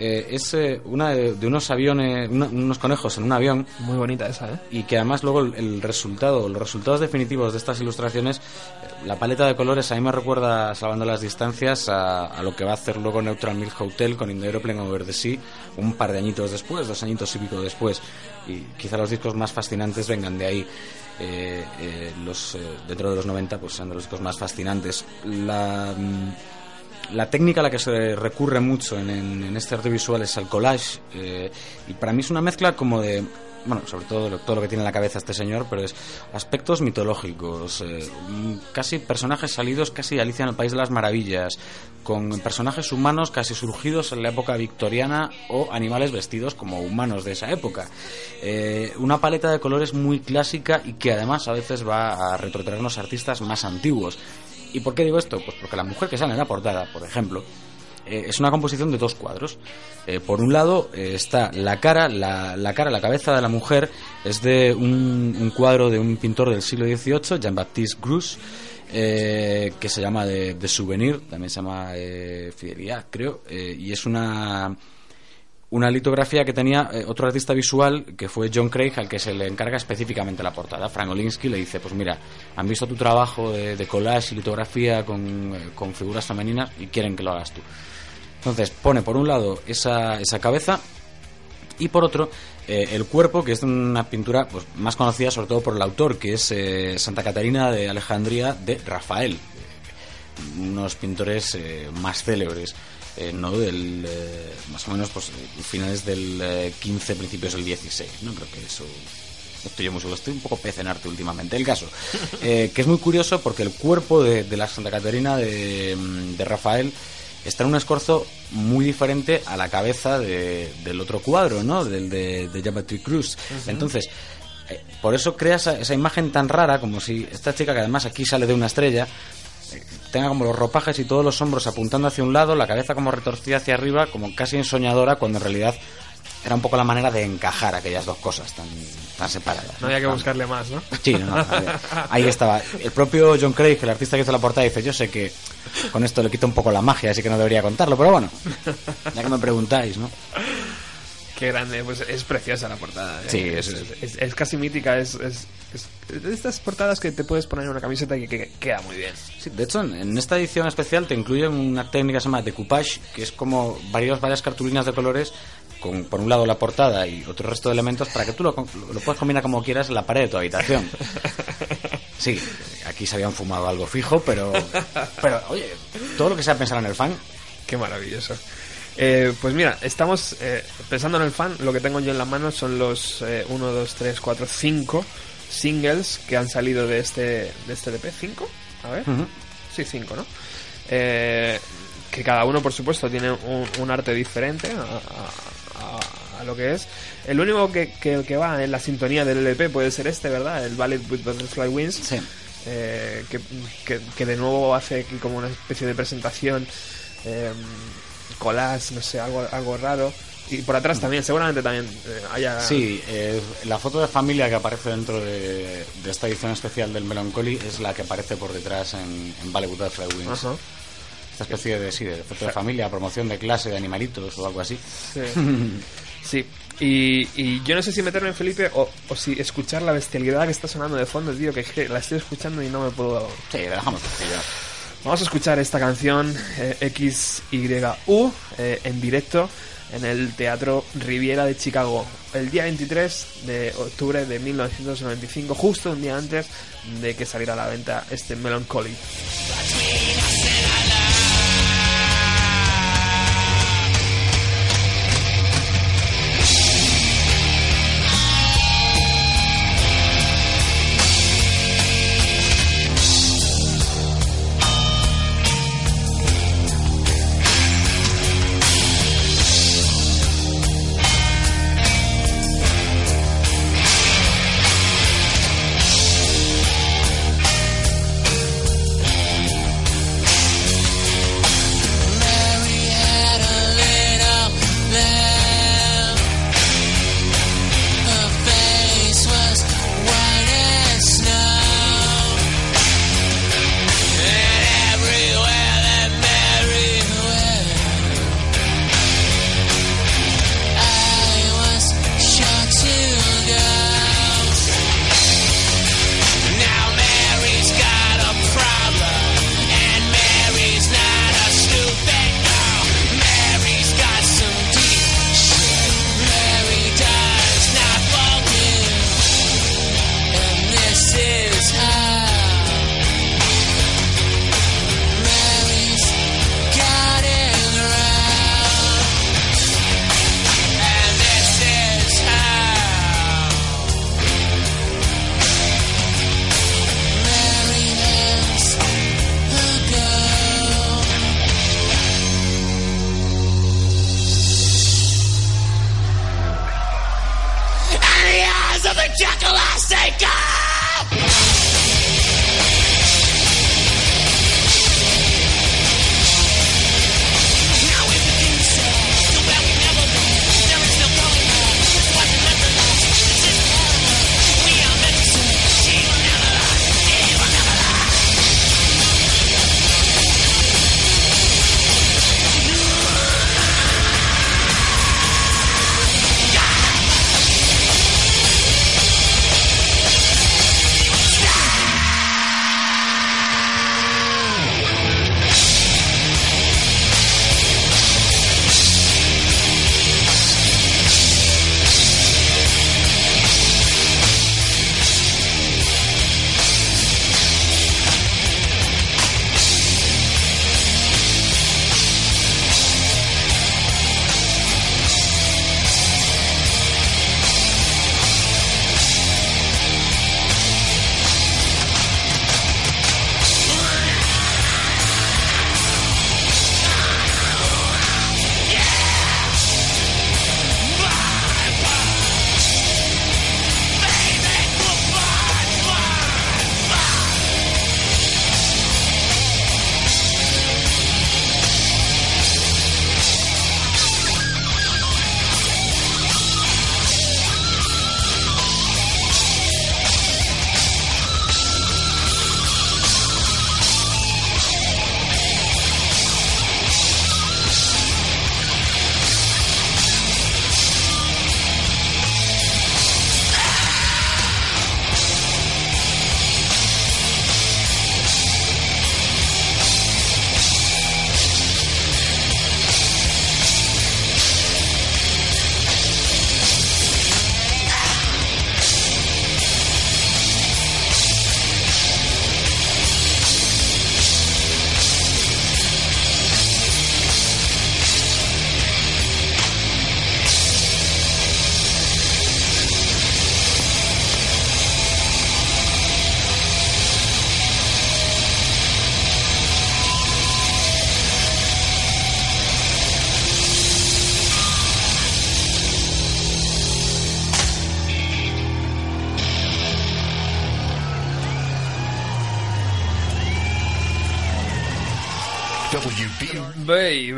eh, es eh, una de, de unos aviones, una- unos conejos en un avión Muy bonita esa, ¿eh? y que además luego el, el resultado, los resultados definitivos de estas ilustraciones, eh, la paleta de colores a mí me recuerda, salvando las distancias, a, a lo que va a hacer luego Neutral Milk Hotel con In the Aeroplane Over the Sea un par de añitos después, dos añitos y pico después. Y quizá los discos más fascinantes vengan de ahí. Eh, eh, los eh, dentro de los 90 pues sean de los discos más fascinantes. La, mm, la técnica a la que se recurre mucho en, este arte visual es al collage eh, y para mí es una mezcla como de bueno, sobre todo todo lo que tiene en la cabeza este señor, pero es aspectos mitológicos, eh, mm, casi personajes salidos casi de Alicia en el País de las Maravillas, con personajes humanos casi surgidos en la época victoriana o animales vestidos como humanos de esa época. Eh, una paleta de colores muy clásica y que además a veces va a retrotraernos a artistas más antiguos. ¿Y por qué digo esto? Pues porque la mujer que sale en la portada, por ejemplo, eh, es una composición de dos cuadros. Eh, por un lado eh, está la cara, la, la cara, la cabeza de la mujer es de un, un cuadro de un pintor del siglo XVIII, Jean-Baptiste Grus, que se llama de, de Souvenir, también se llama Fidelidad, creo, y es una una litografía que tenía eh, otro artista visual que fue John Craig al que se le encarga específicamente la portada. Frank Olinsky le dice, pues mira, han visto tu trabajo de, de collage y litografía con, eh, con figuras femeninas y quieren que lo hagas tú. Entonces pone por un lado esa, esa cabeza y por otro eh, el cuerpo, que es una pintura pues, más conocida sobre todo por el autor, que es eh, Santa Catarina de Alejandría de Rafael, unos pintores más célebres. Eh, no del eh, más o menos pues eh, finales del eh, 15 principios del 16 no creo que eso estoy yo muy seguro, estoy un poco pez en arte últimamente el caso [LAUGHS] eh, que es muy curioso porque el cuerpo de, de la Santa Catarina de, mm, de Rafael está en un escorzo muy diferente a la cabeza de- del otro cuadro, ¿no? Del de, de Jean-Baptiste Cruz. Entonces, por eso crea esa, esa imagen tan rara, como si esta chica, que además aquí sale de una estrella, tenga como los ropajes y todos los hombros apuntando hacia un lado, la cabeza como retorcida hacia arriba, como casi ensoñadora, cuando en realidad era un poco la manera de encajar aquellas dos cosas tan, tan separadas. No había que Tan- buscarle más, ¿no? Sí, no, no, ahí- estaba. El propio John Craig, el artista que hizo la portada, dice, yo sé que con esto le quita un poco la magia, así que no debería contarlo, pero bueno, ya que me preguntáis, ¿no? Qué grande, pues es preciosa la portada. ¿eh? Sí, es, es- es- es- es casi mítica, es, de estas portadas que te puedes poner en una camiseta y que, que queda muy bien. Sí, de hecho, en, en esta edición especial te incluyen una técnica que se llama decoupage, que es como varios, varias cartulinas de colores, con por un lado la portada y otro resto de elementos, para que tú lo, lo, lo puedas combinar como quieras en la pared de tu habitación. [LAUGHS] Sí, aquí se habían fumado algo fijo, pero, pero oye, todo lo que sea pensar en el fan, Qué maravilloso. Eh, pues mira, estamos eh, pensando en el fan. Lo que tengo yo en la mano son los 1, 2, 3, 4, 5 singles que han salido de este, de este LP. ¿5? A ver. Sí, 5, ¿no? Eh, que cada uno, por supuesto, tiene un, un arte diferente a, a- a- a lo que es. El único que, que- que va en la sintonía del LP puede ser este, ¿verdad? El Ballet with Butterfly Wings. sí. eh, que, de nuevo hace como una especie de presentación eh, collage, no sé, algo, algo raro. Y por atrás también, seguramente también eh, haya... Sí, eh, la foto de familia que aparece dentro de, de esta edición especial del Melancholy es la que aparece por detrás en, en Bollywood Butterfly Wings. Ajá, Esta especie de, sí, de foto de familia, promoción de clase de animalitos o algo así. sí. [LAUGHS] Sí. Y, y yo no sé si meterme en Felipe o, o si escuchar la bestialidad que está sonando de fondo, tío, que es que la estoy escuchando y no me puedo... Sí, la dejamos ya. Vamos a escuchar esta canción eh, XYU eh, en directo en el Teatro Riviera de Chicago el día 23 de octubre de 1995, justo un día antes de que saliera a la venta este Melancholy.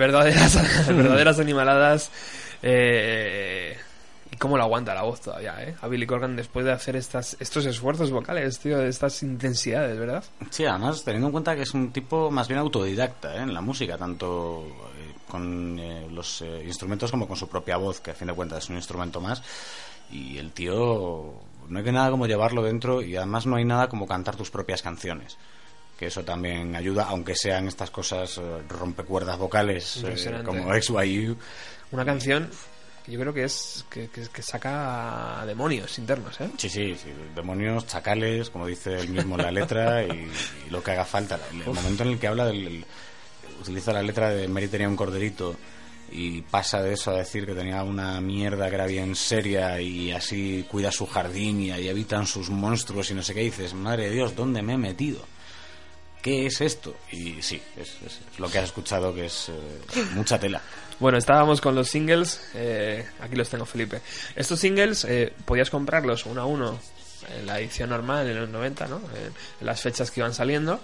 Verdaderas, [LAUGHS] [LAUGHS] verdaderas animaladas. Eh, y cómo lo aguanta la voz todavía, ¿eh? A Billy Corgan después de hacer estas, estos esfuerzos vocales, tío, de estas intensidades, ¿verdad? Sí, además teniendo en cuenta que es un tipo más bien autodidacta ¿eh? en la música, tanto eh, con eh, los eh, instrumentos como con su propia voz, que a fin de cuentas es un instrumento más. Y el tío, no hay que nada como llevarlo dentro y además no hay nada como cantar tus propias canciones. Que eso también ayuda, aunque sean estas cosas eh, rompecuerdas vocales eh, como XYU. Una canción que yo creo que es que, que- que saca demonios internos, ¿eh? Sí, sí, sí, demonios, chacales, como dice él mismo la letra, y, y lo que haga falta. El, el momento en el que habla del. el- utiliza la letra de Mary tenía un corderito y pasa de eso a decir que tenía una mierda que era bien seria y así cuida su jardín y ahí habitan sus monstruos y no sé qué, y dices, madre de Dios, ¿dónde me he metido? ¿Qué es esto? Y sí, es, es- es lo que has escuchado que es eh, mucha tela. Bueno, estábamos con los singles. eh, aquí los tengo, Felipe. Estos singles eh, podías comprarlos uno a uno en la edición normal, en los 90, ¿no? En, las fechas que iban saliendo.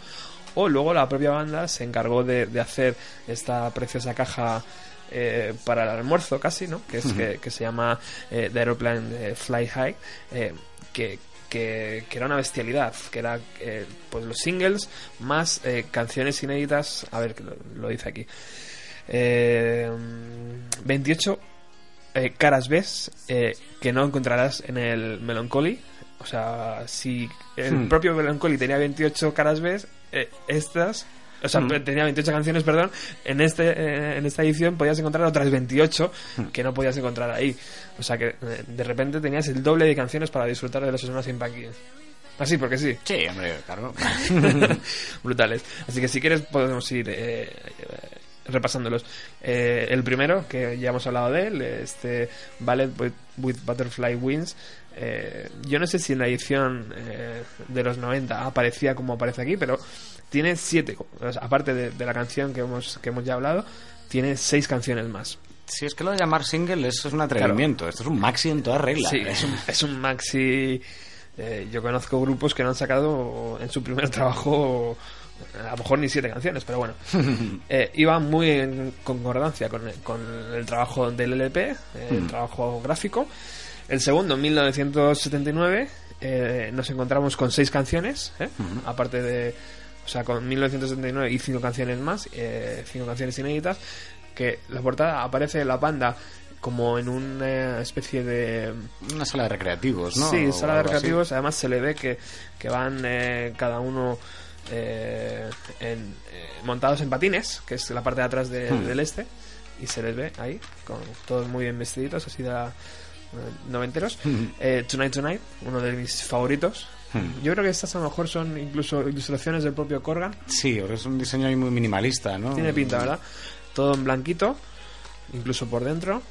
O luego la propia banda se encargó de, de hacer esta preciosa caja eh, para el almuerzo, casi, ¿no? Que, es, que, que se llama eh, The Aeroplane eh, Fly High. eh, que, que, que era una bestialidad, que era eh, pues los singles más eh, canciones inéditas. A ver, lo, lo dice aquí. Eh, 28 eh, caras B eh, que no encontrarás en el Melancholy. O sea, si el Hmm. propio Melancholy tenía 28 caras B, estas. O sea, Hmm. tenía 28 canciones, perdón. En este eh, en esta edición podías encontrar otras 28 que no podías encontrar ahí. O sea que eh, de repente tenías el doble de canciones para disfrutar de los Smashing Pumpkins. Así, porque sí. Sí, hombre, claro. [LAUGHS] brutales. Así que si quieres podemos ir eh, eh, repasándolos. Eh, el primero, que ya hemos hablado de él, este Ballet with, with Butterfly Wings. eh, yo no sé si en la edición de los 90 aparecía como aparece aquí, pero tiene siete, aparte de, de la canción que hemos, que hemos ya hablado, tiene seis canciones más. Si es que lo de llamar single eso es un atrevimiento. Esto es un maxi en toda regla. Sí, es un, es un maxi. eh, yo conozco grupos que no han sacado en su primer trabajo a lo mejor ni siete canciones, pero bueno. [LAUGHS] Eh, iba muy en concordancia con, con el trabajo del LP, eh, el trabajo gráfico. El segundo, en 1979, eh, nos encontramos con seis canciones, ¿eh? aparte de. O sea, con 1979 y cinco canciones más, eh, cinco canciones inéditas, que la portada aparece la banda como en una especie de Una sala de recreativos, ¿no? Sí, sala de así. recreativos. Además, se le ve que, que van eh, cada uno eh, en, eh, montados en patines, que es la parte de atrás de- Hmm. del este. Y se les ve ahí, con todos muy bien vestiditos, así de la- eh, noventeros. Hmm. Eh, Tonight Tonight, uno de mis favoritos. Hmm. Yo creo que estas a lo mejor son incluso ilustraciones del propio Corgan. Sí, es un diseño ahí muy minimalista, ¿no? Tiene pinta, ¿verdad? Todo en blanquito, incluso por dentro.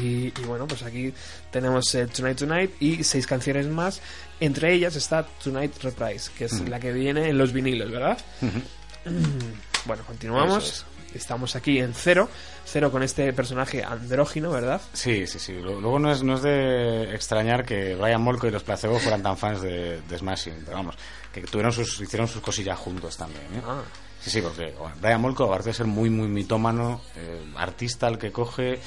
Y, y bueno, pues aquí tenemos eh, Tonight Tonight y seis canciones más. Entre ellas está Tonight Reprise, que es la que viene en los vinilos, ¿verdad? [CLEARS THROAT] Bueno, continuamos. Estamos aquí en cero. Cero con este personaje andrógino, ¿verdad? Sí, sí, sí. Luego no es, no es de extrañar que Brian Molko y los Placebo fueran tan fans de, de Smashing, pero vamos, que tuvieron sus, hicieron sus cosillas juntos también, ¿eh? Ah, Sí, sí, porque bueno, Brian Molko, aparte de ser muy, muy mitómano, eh, artista al que coge,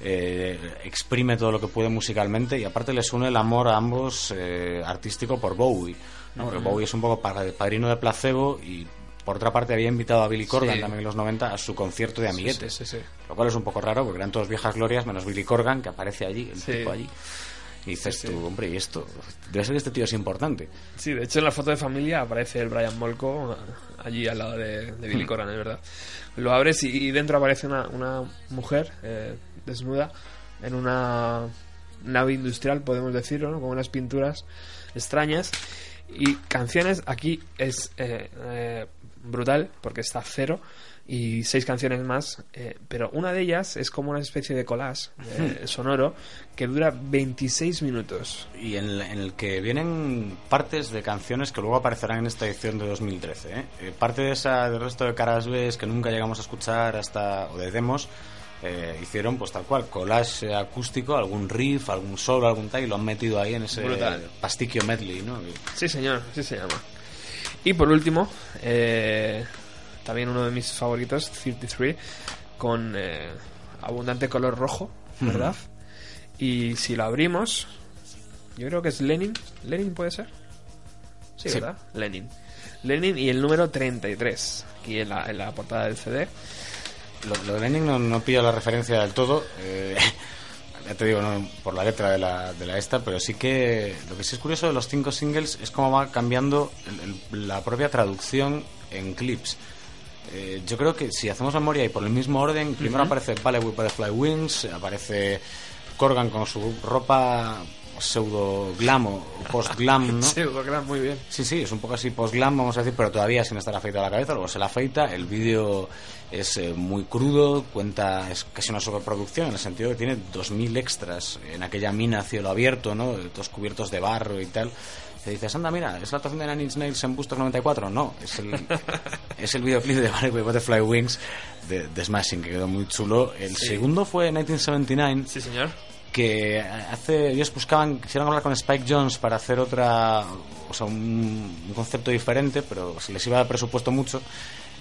eh, exprime todo lo que puede musicalmente y aparte les une el amor a ambos eh, artístico por Bowie. ¿no? Porque Bowie es un poco pa- padrino de placebo y por otra parte había invitado a Billy Corgan Sí. también en los 90 a su concierto de amiguetes. sí, sí, sí. Lo cual es un poco raro porque eran todos viejas glorias menos Billy Corgan que aparece allí, el tipo allí. Y dices tú, hombre, ¿y esto? Debe ser que este tío es importante. Sí, de hecho en la foto de familia aparece el Brian Molko allí al lado de, de Billy Corgan, es verdad. Lo abres y, y dentro aparece una, una mujer eh, desnuda en una nave industrial, podemos decirlo, ¿no? con unas pinturas extrañas. Y canciones, aquí es eh, eh, brutal porque está cero y seis canciones más, eh, pero una de ellas es como una especie de collage eh, [LAUGHS] sonoro que dura 26 minutos. Y en, el que vienen partes de canciones que luego aparecerán en esta edición de 2013. ¿eh? Eh, parte de esa del resto de caras B que nunca llegamos a escuchar hasta o de demos eh, hicieron pues tal cual collage acústico, algún riff, algún solo, algún tal y lo han metido ahí en ese Brutal. pastiquio medley, ¿no? Sí, señor, así se llama. Y por último, eh, también uno de mis favoritos, 33, con eh, abundante color rojo, ¿verdad? Y si lo abrimos, yo creo que es Lenin. ¿Lenin puede ser? Sí, Sí. ¿verdad? Lenin. Lenin y el número 33, aquí en la, en la portada del CD. Lo, lo de Lenin no, no pillo la referencia del todo. eh, ya te digo, no por la letra de la, de la esta, pero sí que lo que sí es curioso de los cinco singles es cómo va cambiando el- el- la propia traducción en clips. Eh, yo creo que si hacemos memoria y por el mismo orden, primero aparece Ballet with Butterfly Wings, aparece Corgan con su ropa pseudo glam o post glam, [LAUGHS] ¿no? Sí, lo creo muy bien. Sí, sí, es un poco así post-glam, vamos a decir, pero todavía sin estar afeitado la cabeza, luego se la afeita, el vídeo es eh, muy crudo, cuenta, es casi una sobreproducción, en el sentido que tiene 2.000 extras en aquella mina a cielo abierto, ¿no? Todos cubiertos de barro y tal. Te dices, anda, mira, ¿es la actuación de Nine Inch Nails en Bustos 94? No, es el, [LAUGHS] es el videoclip de with Butterfly Wings de, de Smashing, que quedó muy chulo. El segundo fue 1979, Sí, señor. Que hace ellos buscaban quisieron hablar con Spike Jones para hacer otra o sea un, concepto diferente pero se les iba el presupuesto mucho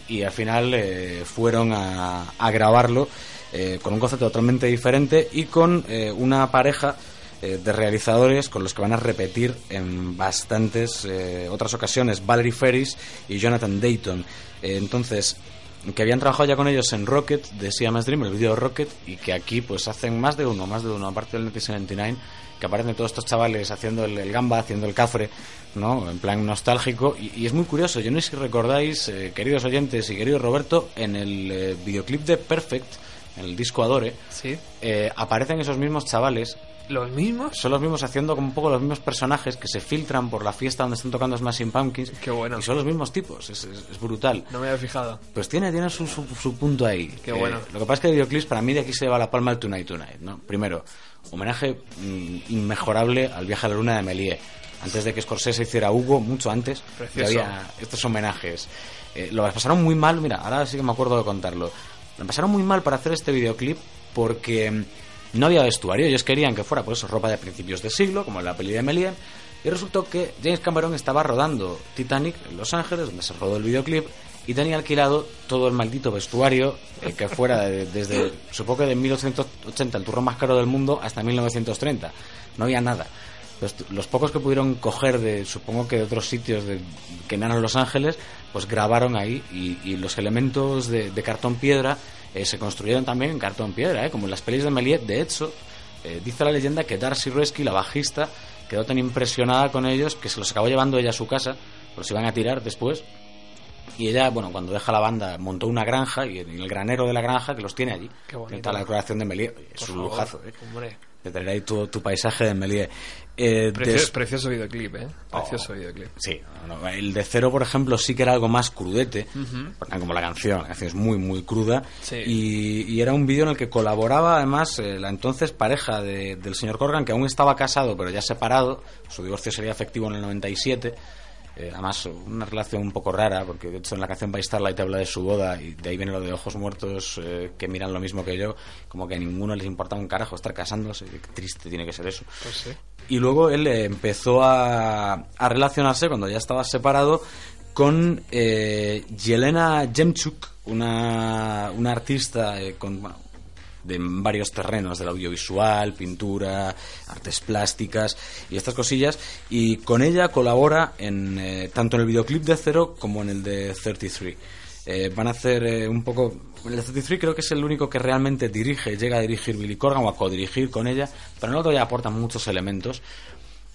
y al final eh, fueron a, a grabarlo eh, con un concepto totalmente diferente y con eh, una pareja eh, de realizadores con los que van a repetir en bastantes otras ocasiones Valerie Ferris y Jonathan Dayton. Entonces que habían trabajado ya con ellos en Rocket de Siamese Dream, el vídeo Rocket, y que aquí pues hacen más de uno, más de uno, aparte del 1979, que aparecen todos estos chavales haciendo el, el gamba, haciendo el cafre, ¿no? En plan nostálgico, y, y es muy curioso, yo no sé si recordáis, eh, queridos oyentes y querido Roberto, en el eh, videoclip de Perfect, en el disco Adore, Sí. eh, aparecen esos mismos chavales ¿Los mismos? son los mismos haciendo como un poco los mismos personajes que se filtran por la fiesta donde están tocando Smashing Pumpkins. Qué bueno. Y son los mismos tipos, es, es- es brutal. No me había fijado. Pues tiene, tiene su, su, su punto ahí. Qué Eh, bueno. Lo que pasa es que el videoclip para mí de aquí se lleva la palma el Tonight Tonight, ¿no? Primero, homenaje mm, inmejorable al viaje a la luna de Méliès. Antes de que Scorsese hiciera Hugo, mucho antes, Precioso. había estos homenajes. Eh, lo pasaron muy mal, mira, ahora sí que me acuerdo de contarlo. Lo pasaron muy mal para hacer este videoclip porque mm, no había vestuario. Ellos querían que fuera, por eso, ropa de principios de siglo, como la peli de Méliès. Y resultó que James Cameron estaba rodando Titanic en Los Ángeles, donde se rodó el videoclip, y tenía alquilado todo el maldito vestuario que fuera de- desde, supongo que de 1880, el turrón más caro del mundo, hasta 1930. No había nada. Los, pocos que pudieron coger de, supongo que de otros sitios que no eran Los Ángeles, pues grabaron ahí y, los elementos de cartón piedra eh, se construyeron también en cartón piedra, eh, como en las pelis de Méliès. De hecho, eh, dice la leyenda que Darcy Resky, la bajista, quedó tan impresionada con ellos que se los acabó llevando ella a su casa, los iban a tirar después. Y ella, bueno, cuando deja la banda, montó una granja y en el granero de la granja que los tiene allí. Qué bonito. Está la decoración de Méliès. Es Por un favor, lujazo, ¿eh? Hombre. De tener ahí tu, tu paisaje de Méliès. Eh, Precio- Precioso videoclip, ¿eh? Precioso Oh. videoclip. Sí, no, el de cero, por ejemplo, sí que era algo más crudete, como la canción, la canción es muy, muy cruda, Sí. y, y era un vídeo en el que colaboraba además eh, la entonces pareja de- del señor Corgan, que aún estaba casado pero ya separado, su divorcio sería efectivo en el 97, eh, además una relación un poco rara, porque de hecho en la canción By Starlight habla de su boda, y de ahí viene lo de ojos muertos eh, que miran lo mismo que yo, como que a ninguno les importaba un carajo estar casándose, qué triste tiene que ser eso. Pues sí. Y luego él empezó a, a relacionarse cuando ya estaba separado con eh, Yelena Jemchuk, una, una artista eh, con, de varios terrenos, del audiovisual, pintura, artes plásticas y estas cosillas. Y con ella colabora en, eh, tanto en el videoclip de Cero como en el de 33. Eh, van a hacer eh, un poco... El de 33 creo que es el único que realmente dirige, llega a dirigir Billy Corgan o a codirigir con ella, pero en el otro ya aporta muchos elementos.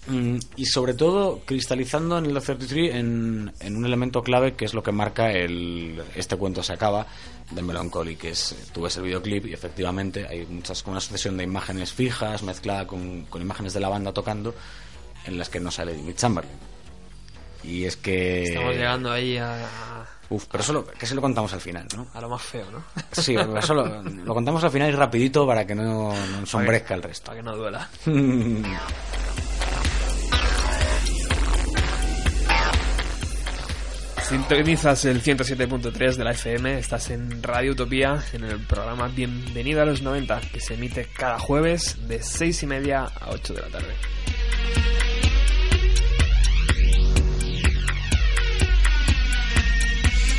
Mm, y sobre todo cristalizando en el de 33 en, en un elemento clave que es lo que marca el este cuento se acaba de Melancholy que es tú ves el videoclip y efectivamente hay muchas una sucesión de imágenes fijas mezclada con, con imágenes de la banda tocando en las que no sale Jimmy Chamberlain y es que Estamos llegando ahí a, Uf, pero eso lo, que se lo contamos al final, ¿no? a lo más feo, ¿no? Sí, eso lo, lo contamos al final y rapidito para que no, no ensombrezca el resto. Para que no duela. [LAUGHS] Sintonizas el 107.3 de la FM, estás en Radio Utopía, en el programa Bienvenido a los 90, que se emite cada jueves de 6 y media a 8 de la tarde.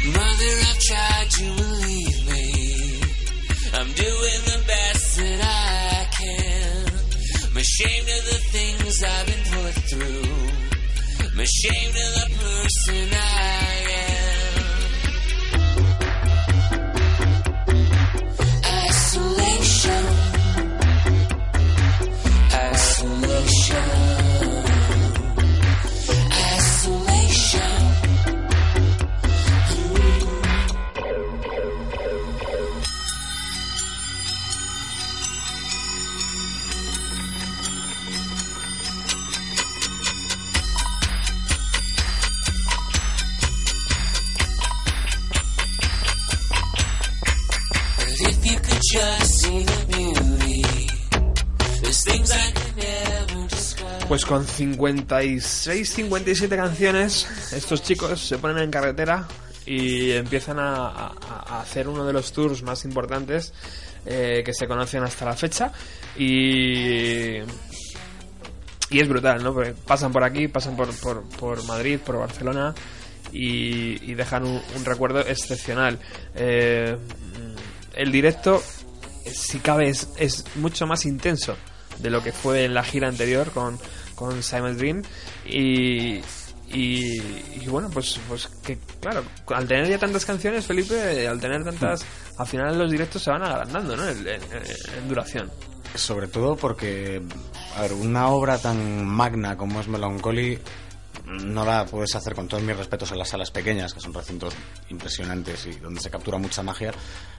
Mother, I've tried to believe me. I'm doing the best that I can. I'm ashamed of the things I've been put through. I'm ashamed of the person I am. Pues con 56, 57 canciones, estos chicos se ponen en carretera y empiezan a, hacer uno de los tours más importantes eh, que se conocen hasta la fecha. Y, y es brutal, ¿no? Porque pasan por aquí, pasan por, por, Madrid, por Barcelona y, y dejan un, un recuerdo excepcional. Eh, el directo, si cabe, es, es mucho más intenso de lo que fue en la gira anterior con, con Simon's Dream. Y, y, y bueno, pues, pues que claro, al tener ya tantas canciones, Felipe, al tener tantas, al final los directos se van agrandando, ¿no? En, en- en duración. Sobre todo porque, a ver, una obra tan magna como es Melancholy no la puedes hacer con todos mis respetos en las salas pequeñas, que son recintos impresionantes y donde se captura mucha magia,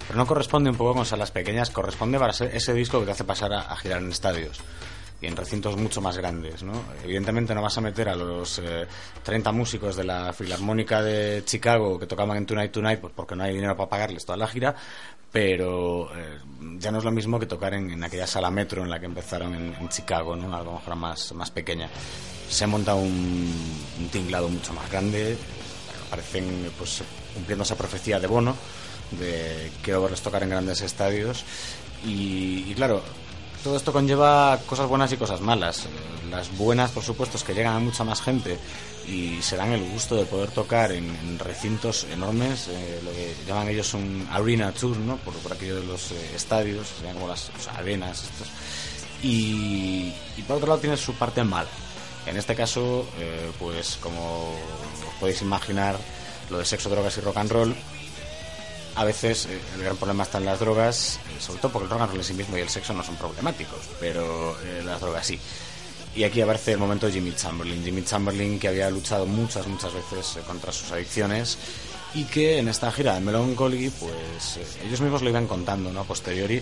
pero no corresponde un poco con salas pequeñas, corresponde para ser ese disco que te hace pasar a, girar en estadios y en recintos mucho más grandes, ¿no? Evidentemente no vas a meter a los eh, 30 músicos de la Filarmónica de Chicago que tocaban en Tonight Tonight pues porque no hay dinero para pagarles toda la gira, pero eh, ya no es lo mismo que tocar en, aquella sala metro en la que empezaron en, en Chicago, ¿no? Algo mejor más, más pequeña. Se ha montado un, tinglado mucho más grande, parecen pues cumpliendo esa profecía de Bono de quiero verles tocar en grandes estadios y, claro todo esto conlleva cosas buenas y cosas malas. Las buenas, por supuesto, es que llegan a mucha más gente y se dan el gusto de poder tocar en, recintos enormes, eh, lo que llaman ellos un arena tour, ¿no? Por, por aquello de los eh, estadios, como las o arenas estos. Y, y por otro lado tiene su parte mala. En este caso, eh, pues como os podéis imaginar, lo de sexo, drogas y rock and roll a veces eh, el gran problema está en las drogas, eh, sobre todo porque el rock and roll en sí mismo y el sexo no son problemáticos, pero las drogas sí. Y aquí aparece el momento de Jimmy Chamberlain. Jimmy Chamberlain que había luchado muchas, muchas veces contra sus adicciones y que en esta gira de Melancholy, pues ellos mismos lo iban contando, ¿no? Posteriori.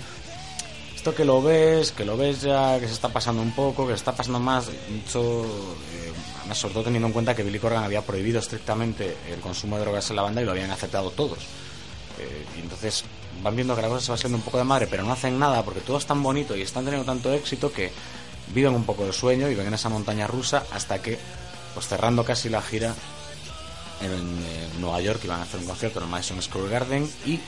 Esto que lo ves, que lo ves ya, que se está pasando un poco, que se está pasando más, mucho, eh, sobre todo teniendo en cuenta que Billy Corgan había prohibido estrictamente el consumo de drogas en la banda y lo habían aceptado todos. Eh, y entonces van viendo que la cosa se va haciendo un poco de madre, pero no hacen nada porque todo es tan bonito y están teniendo tanto éxito que viven un poco de sueño y ven en esa montaña rusa hasta que, pues cerrando casi la gira en, eh, Nueva York, iban a hacer un concierto en el Madison Square Garden y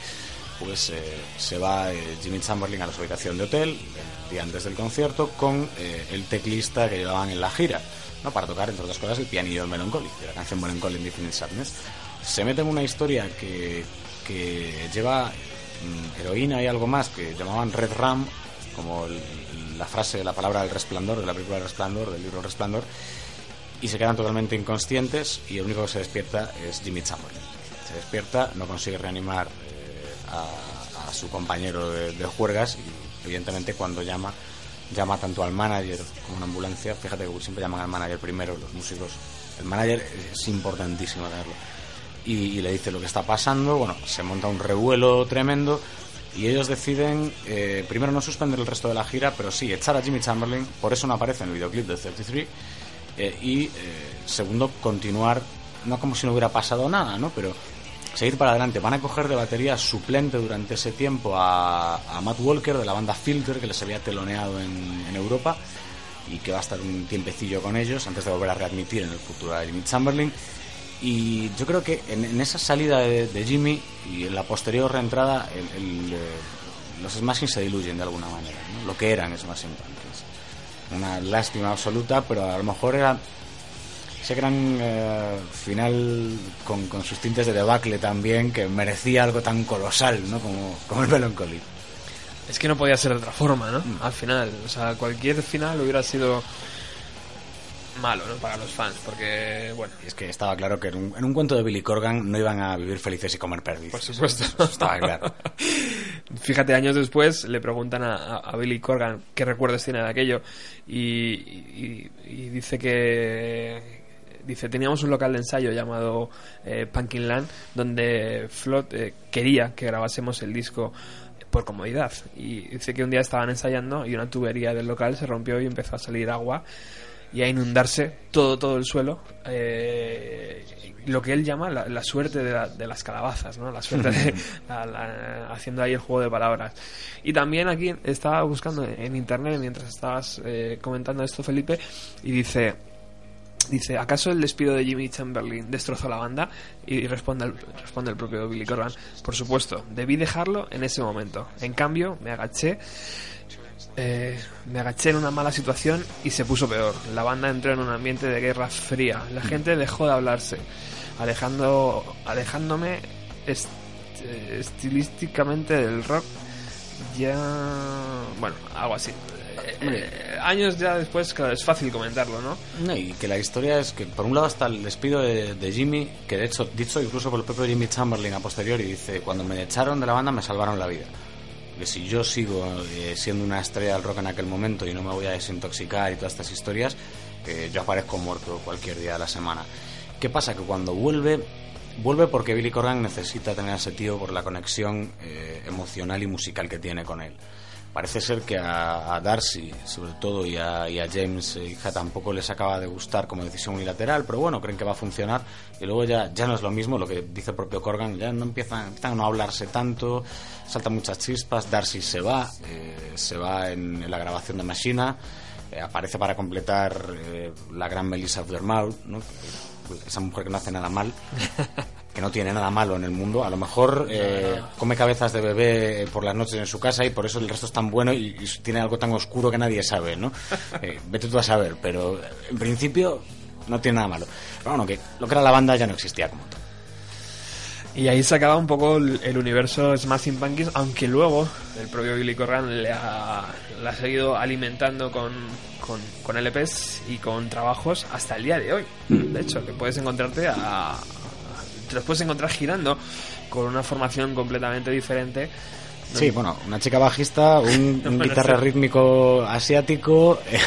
pues eh, se va eh, Jimmy Chamberlain a la habitación de hotel el día antes del concierto con eh, el teclista que llevaban en la gira, ¿no? para tocar, entre otras cosas, el pianillo de Melancholy, de la canción Melancholy in Infinite Sadness. Se mete en una historia que, que lleva mm, heroína y algo más que llamaban Red Ram, como la frase, la palabra del resplandor, de la película El Resplandor, del libro Resplandor, y se quedan totalmente inconscientes y el único que se despierta es Jimmy Chamberlain. Se despierta, no consigue reanimar a, a su compañero de, de juergas y evidentemente cuando llama, llama tanto al manager como a una ambulancia. Fíjate que siempre llaman al manager primero los músicos. El manager es importantísimo tenerlo. Y, le dice lo que está pasando, bueno, se monta un revuelo tremendo y ellos deciden eh, primero no suspender el resto de la gira, pero sí echar a Jimmy Chamberlain, por eso no aparece en el videoclip de 33 eh, y eh, segundo, continuar, no como si no hubiera pasado nada, ¿no? Pero seguir para adelante. Van a coger de batería suplente durante ese tiempo a, a Matt Walker de la banda Filter, que les había teloneado en, en Europa y que va a estar un tiempecillo con ellos antes de volver a readmitir en el futuro a Jimmy Chamberlain. Y yo creo que en, en esa salida de, de Jimmy y en la posterior reentrada, el, el, eh, los Smashing se diluyen de alguna manera, ¿no? lo que eran Smashing Pumpkins una lástima absoluta, pero a lo mejor era ese gran eh, final con, con sus tintes de debacle también, que merecía algo tan colosal, ¿no? Como, como el Melancholy. Es que no podía ser de otra forma, ¿no? Mm. Al final, o sea, cualquier final hubiera sido malo, ¿no? Para los fans, porque, bueno, Y es que estaba claro que en un, en un cuento de Billy Corgan no iban a vivir felices y comer perdiz. por supuesto. [LAUGHS] Estaba claro. [LAUGHS] Fíjate, años después le preguntan a, a- a Billy Corgan qué recuerdos tiene de aquello y, y- y dice que dice teníamos un local de ensayo llamado eh, Pumpkin Land donde Flot eh, quería que grabásemos el disco por comodidad y dice que un día estaban ensayando y una tubería del local se rompió y empezó a salir agua y a inundarse todo todo el suelo eh, lo que él llama la, la suerte de, la- de las calabazas no la suerte de [LAUGHS] [LAUGHS] la- haciendo ahí el juego de palabras. Y también aquí estaba buscando en internet mientras estabas eh, comentando esto Felipe y dice Dice, ¿acaso el despido de Jimmy Chamberlain destrozó la banda? Y responde el, responde el propio Billy Corgan, por supuesto, debí dejarlo en ese momento. En cambio, me agaché, eh, me agaché en una mala situación y se puso peor. La banda entró en un ambiente de guerra fría. La gente dejó de hablarse, alejando, alejándome eh, estilísticamente del rock. Ya, bueno, algo así. Eh, eh, años ya después, claro, es fácil comentarlo, ¿no? No, y que la historia es que por un lado está el despido de, de Jimmy, que de hecho, dicho incluso por el propio Jimmy Chamberlain a posteriori, dice, cuando me echaron de la banda me salvaron la vida. Que si yo sigo eh, siendo una estrella del rock en aquel momento y no me voy a desintoxicar y todas estas historias, eh, yo aparezco muerto cualquier día de la semana. ¿Qué pasa? Que cuando vuelve, vuelve porque Billy Corgan necesita tener a ese tío por la conexión eh, emocional y musical que tiene con él. Parece ser que a, a Darcy, sobre todo, y a, y a James, eh, hija, tampoco les acaba de gustar como decisión unilateral, pero bueno, creen que va a funcionar. Y luego ya, ya no es lo mismo, lo que dice el propio Corgan, ya no empiezan, empiezan a no hablarse tanto, saltan muchas chispas. Darcy se va, eh, se va en, en la grabación de Machina, eh, aparece para completar eh, la gran Melissa Aftermouth, ¿no? esa mujer que no hace nada mal [LAUGHS] que no tiene nada malo en el mundo. A lo mejor eh, come cabezas de bebé por las noches en su casa y por eso el resto es tan bueno y, y tiene algo tan oscuro que nadie sabe, ¿no? [LAUGHS] Eh, vete tú a saber, pero eh, en principio no tiene nada malo. Pero bueno, que lo que era la banda ya no existía como tal. Y ahí se acaba un poco el, el universo Smashing Pumpkins, aunque luego el propio Billy Corgan le ha, le ha seguido alimentando con, con, con LPs y con trabajos hasta el día de hoy. De hecho, que puedes encontrarte a, a- te los puedes encontrar girando con una formación completamente diferente. Sí, bueno, una chica bajista, un, [LAUGHS] guitarra sí. rítmico asiático eh,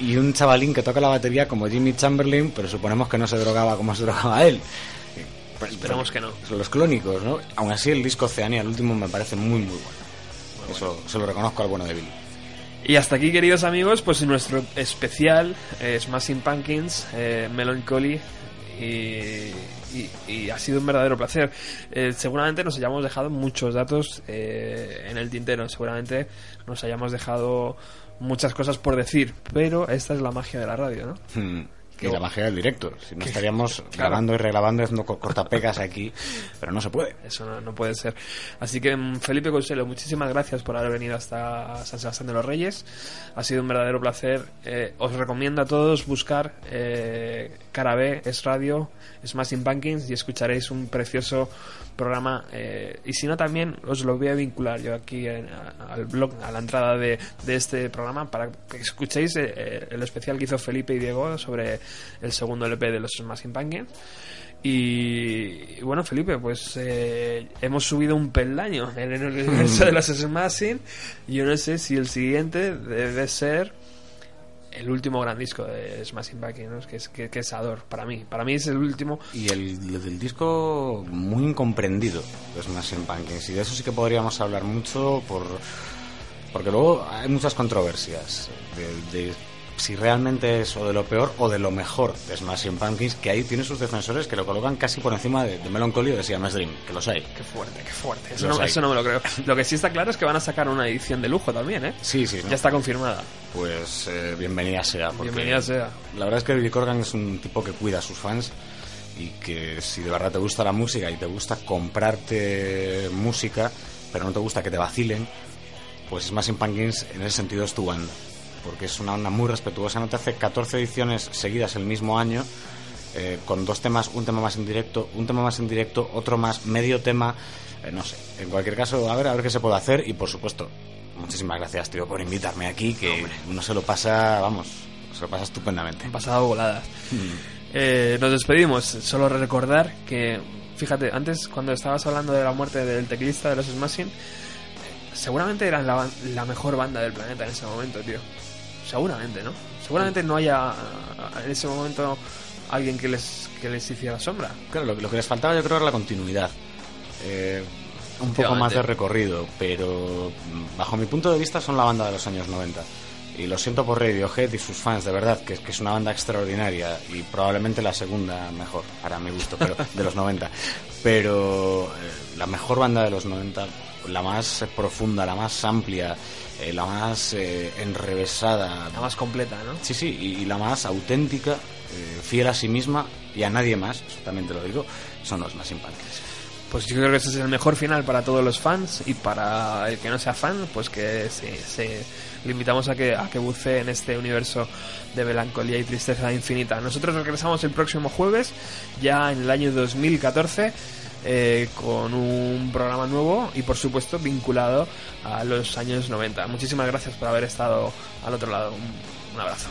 y, un chavalín que toca la batería como Jimmy Chamberlain, pero suponemos que no se drogaba como se drogaba él. Pues esperamos que no. Son los clónicos, ¿no? Aún así, el disco Oceania, el último, me parece muy, muy bueno. Eso se lo reconozco al bueno de Billy. Y hasta aquí, queridos amigos, pues nuestro especial eh, Smashing Pumpkins, eh, Melancholy. Y, y- y ha sido un verdadero placer. Eh, seguramente nos hayamos dejado muchos datos eh, en el tintero. Seguramente nos hayamos dejado muchas cosas por decir. Pero esta es la magia de la radio, ¿no? Hmm. Y la magia del directo. Si no estaríamos [LAUGHS] Claro. grabando y regrabando, haciendo co- cortapegas aquí, pero no se puede. Eso no, no puede ser. Así que, mm, Felipe Consuelo, muchísimas gracias por haber venido hasta San Sebastián de los Reyes. Ha sido un verdadero placer. Eh, os recomiendo a todos buscar eh, Cara B, es radio, Smashing Pumpkins y escucharéis un precioso programa. eh, y si no, también os lo voy a vincular yo aquí en- a- al blog, a la entrada de, de este programa, para que escuchéis eh, eh, el especial que hizo Felipe y Diego sobre el segundo LP de los Smashing Pumpkins. Y, y bueno, Felipe, pues eh, hemos subido un peldaño en el universo de los [LAUGHS] Smashing. Yo no sé si el siguiente debe ser el último gran disco de Smashing Pumpkins, ¿no? que, es, que, que es Ador, para mí. Para mí es el último. Y el, del disco muy incomprendido de Smashing Pumpkins. Y de eso sí que podríamos hablar mucho por porque luego hay muchas controversias de, de si realmente es o de lo peor o de lo mejor de Smashing Pumpkins, que ahí tiene sus defensores que lo colocan casi por encima de, de Melancholy o de Siamese Dream, que los hay. Qué fuerte, qué fuerte. Eso no, eso no me lo creo. Lo que sí está claro es que van a sacar una edición de lujo también, ¿eh? Sí, sí, ¿no? Ya está confirmada. Pues eh, bienvenida sea. porque Bienvenida sea. La verdad es que Billy Corgan es un tipo que cuida a sus fans y que si de verdad te gusta la música y te gusta comprarte música, pero no te gusta que te vacilen, pues Smashing Pumpkins en ese sentido es tu banda. Porque es una banda muy respetuosa. No te hace 14 ediciones seguidas el mismo año, eh, con dos temas, un tema más en directo, un tema más en directo, otro más, medio tema, eh, no sé. En cualquier caso, a ver, a ver qué se puede hacer y por supuesto, muchísimas gracias, tío, por invitarme aquí, que uno se lo pasa, vamos, se lo pasa estupendamente. Pasado voladas. Eh, nos despedimos. Solo recordar que, fíjate, antes cuando estabas hablando de la muerte del teclista de los Smashing, seguramente eran la, la mejor banda del planeta en ese momento, tío. Seguramente, ¿no? Seguramente no haya en ese momento alguien que les, que les hiciera sombra. Claro, lo, lo que les faltaba yo creo era la continuidad. Eh, un poco más de recorrido, pero bajo mi punto de vista son la banda de los años 90. Y lo siento por Radiohead y sus fans, de verdad, que, que es una banda extraordinaria y probablemente la segunda mejor, para mi gusto, pero [LAUGHS] de los 90. Pero eh, la mejor banda de los 90, la más profunda, la más amplia, eh, la más eh, enrevesada, La más completa, ¿no? Sí, sí, y, y la más auténtica, eh, fiel a sí misma y a nadie más, eso también te lo digo, son los más Pumpkins. Pues yo creo que ese es el mejor final para todos los fans y para el que no sea fan, pues que se, se- le invitamos a que, a que bucee en este universo de melancolía y tristeza infinita. Nosotros regresamos el próximo jueves, ya en el año 2014, eh, con un programa nuevo y por supuesto vinculado a los años 90. Muchísimas gracias por haber estado al otro lado. Un- un abrazo.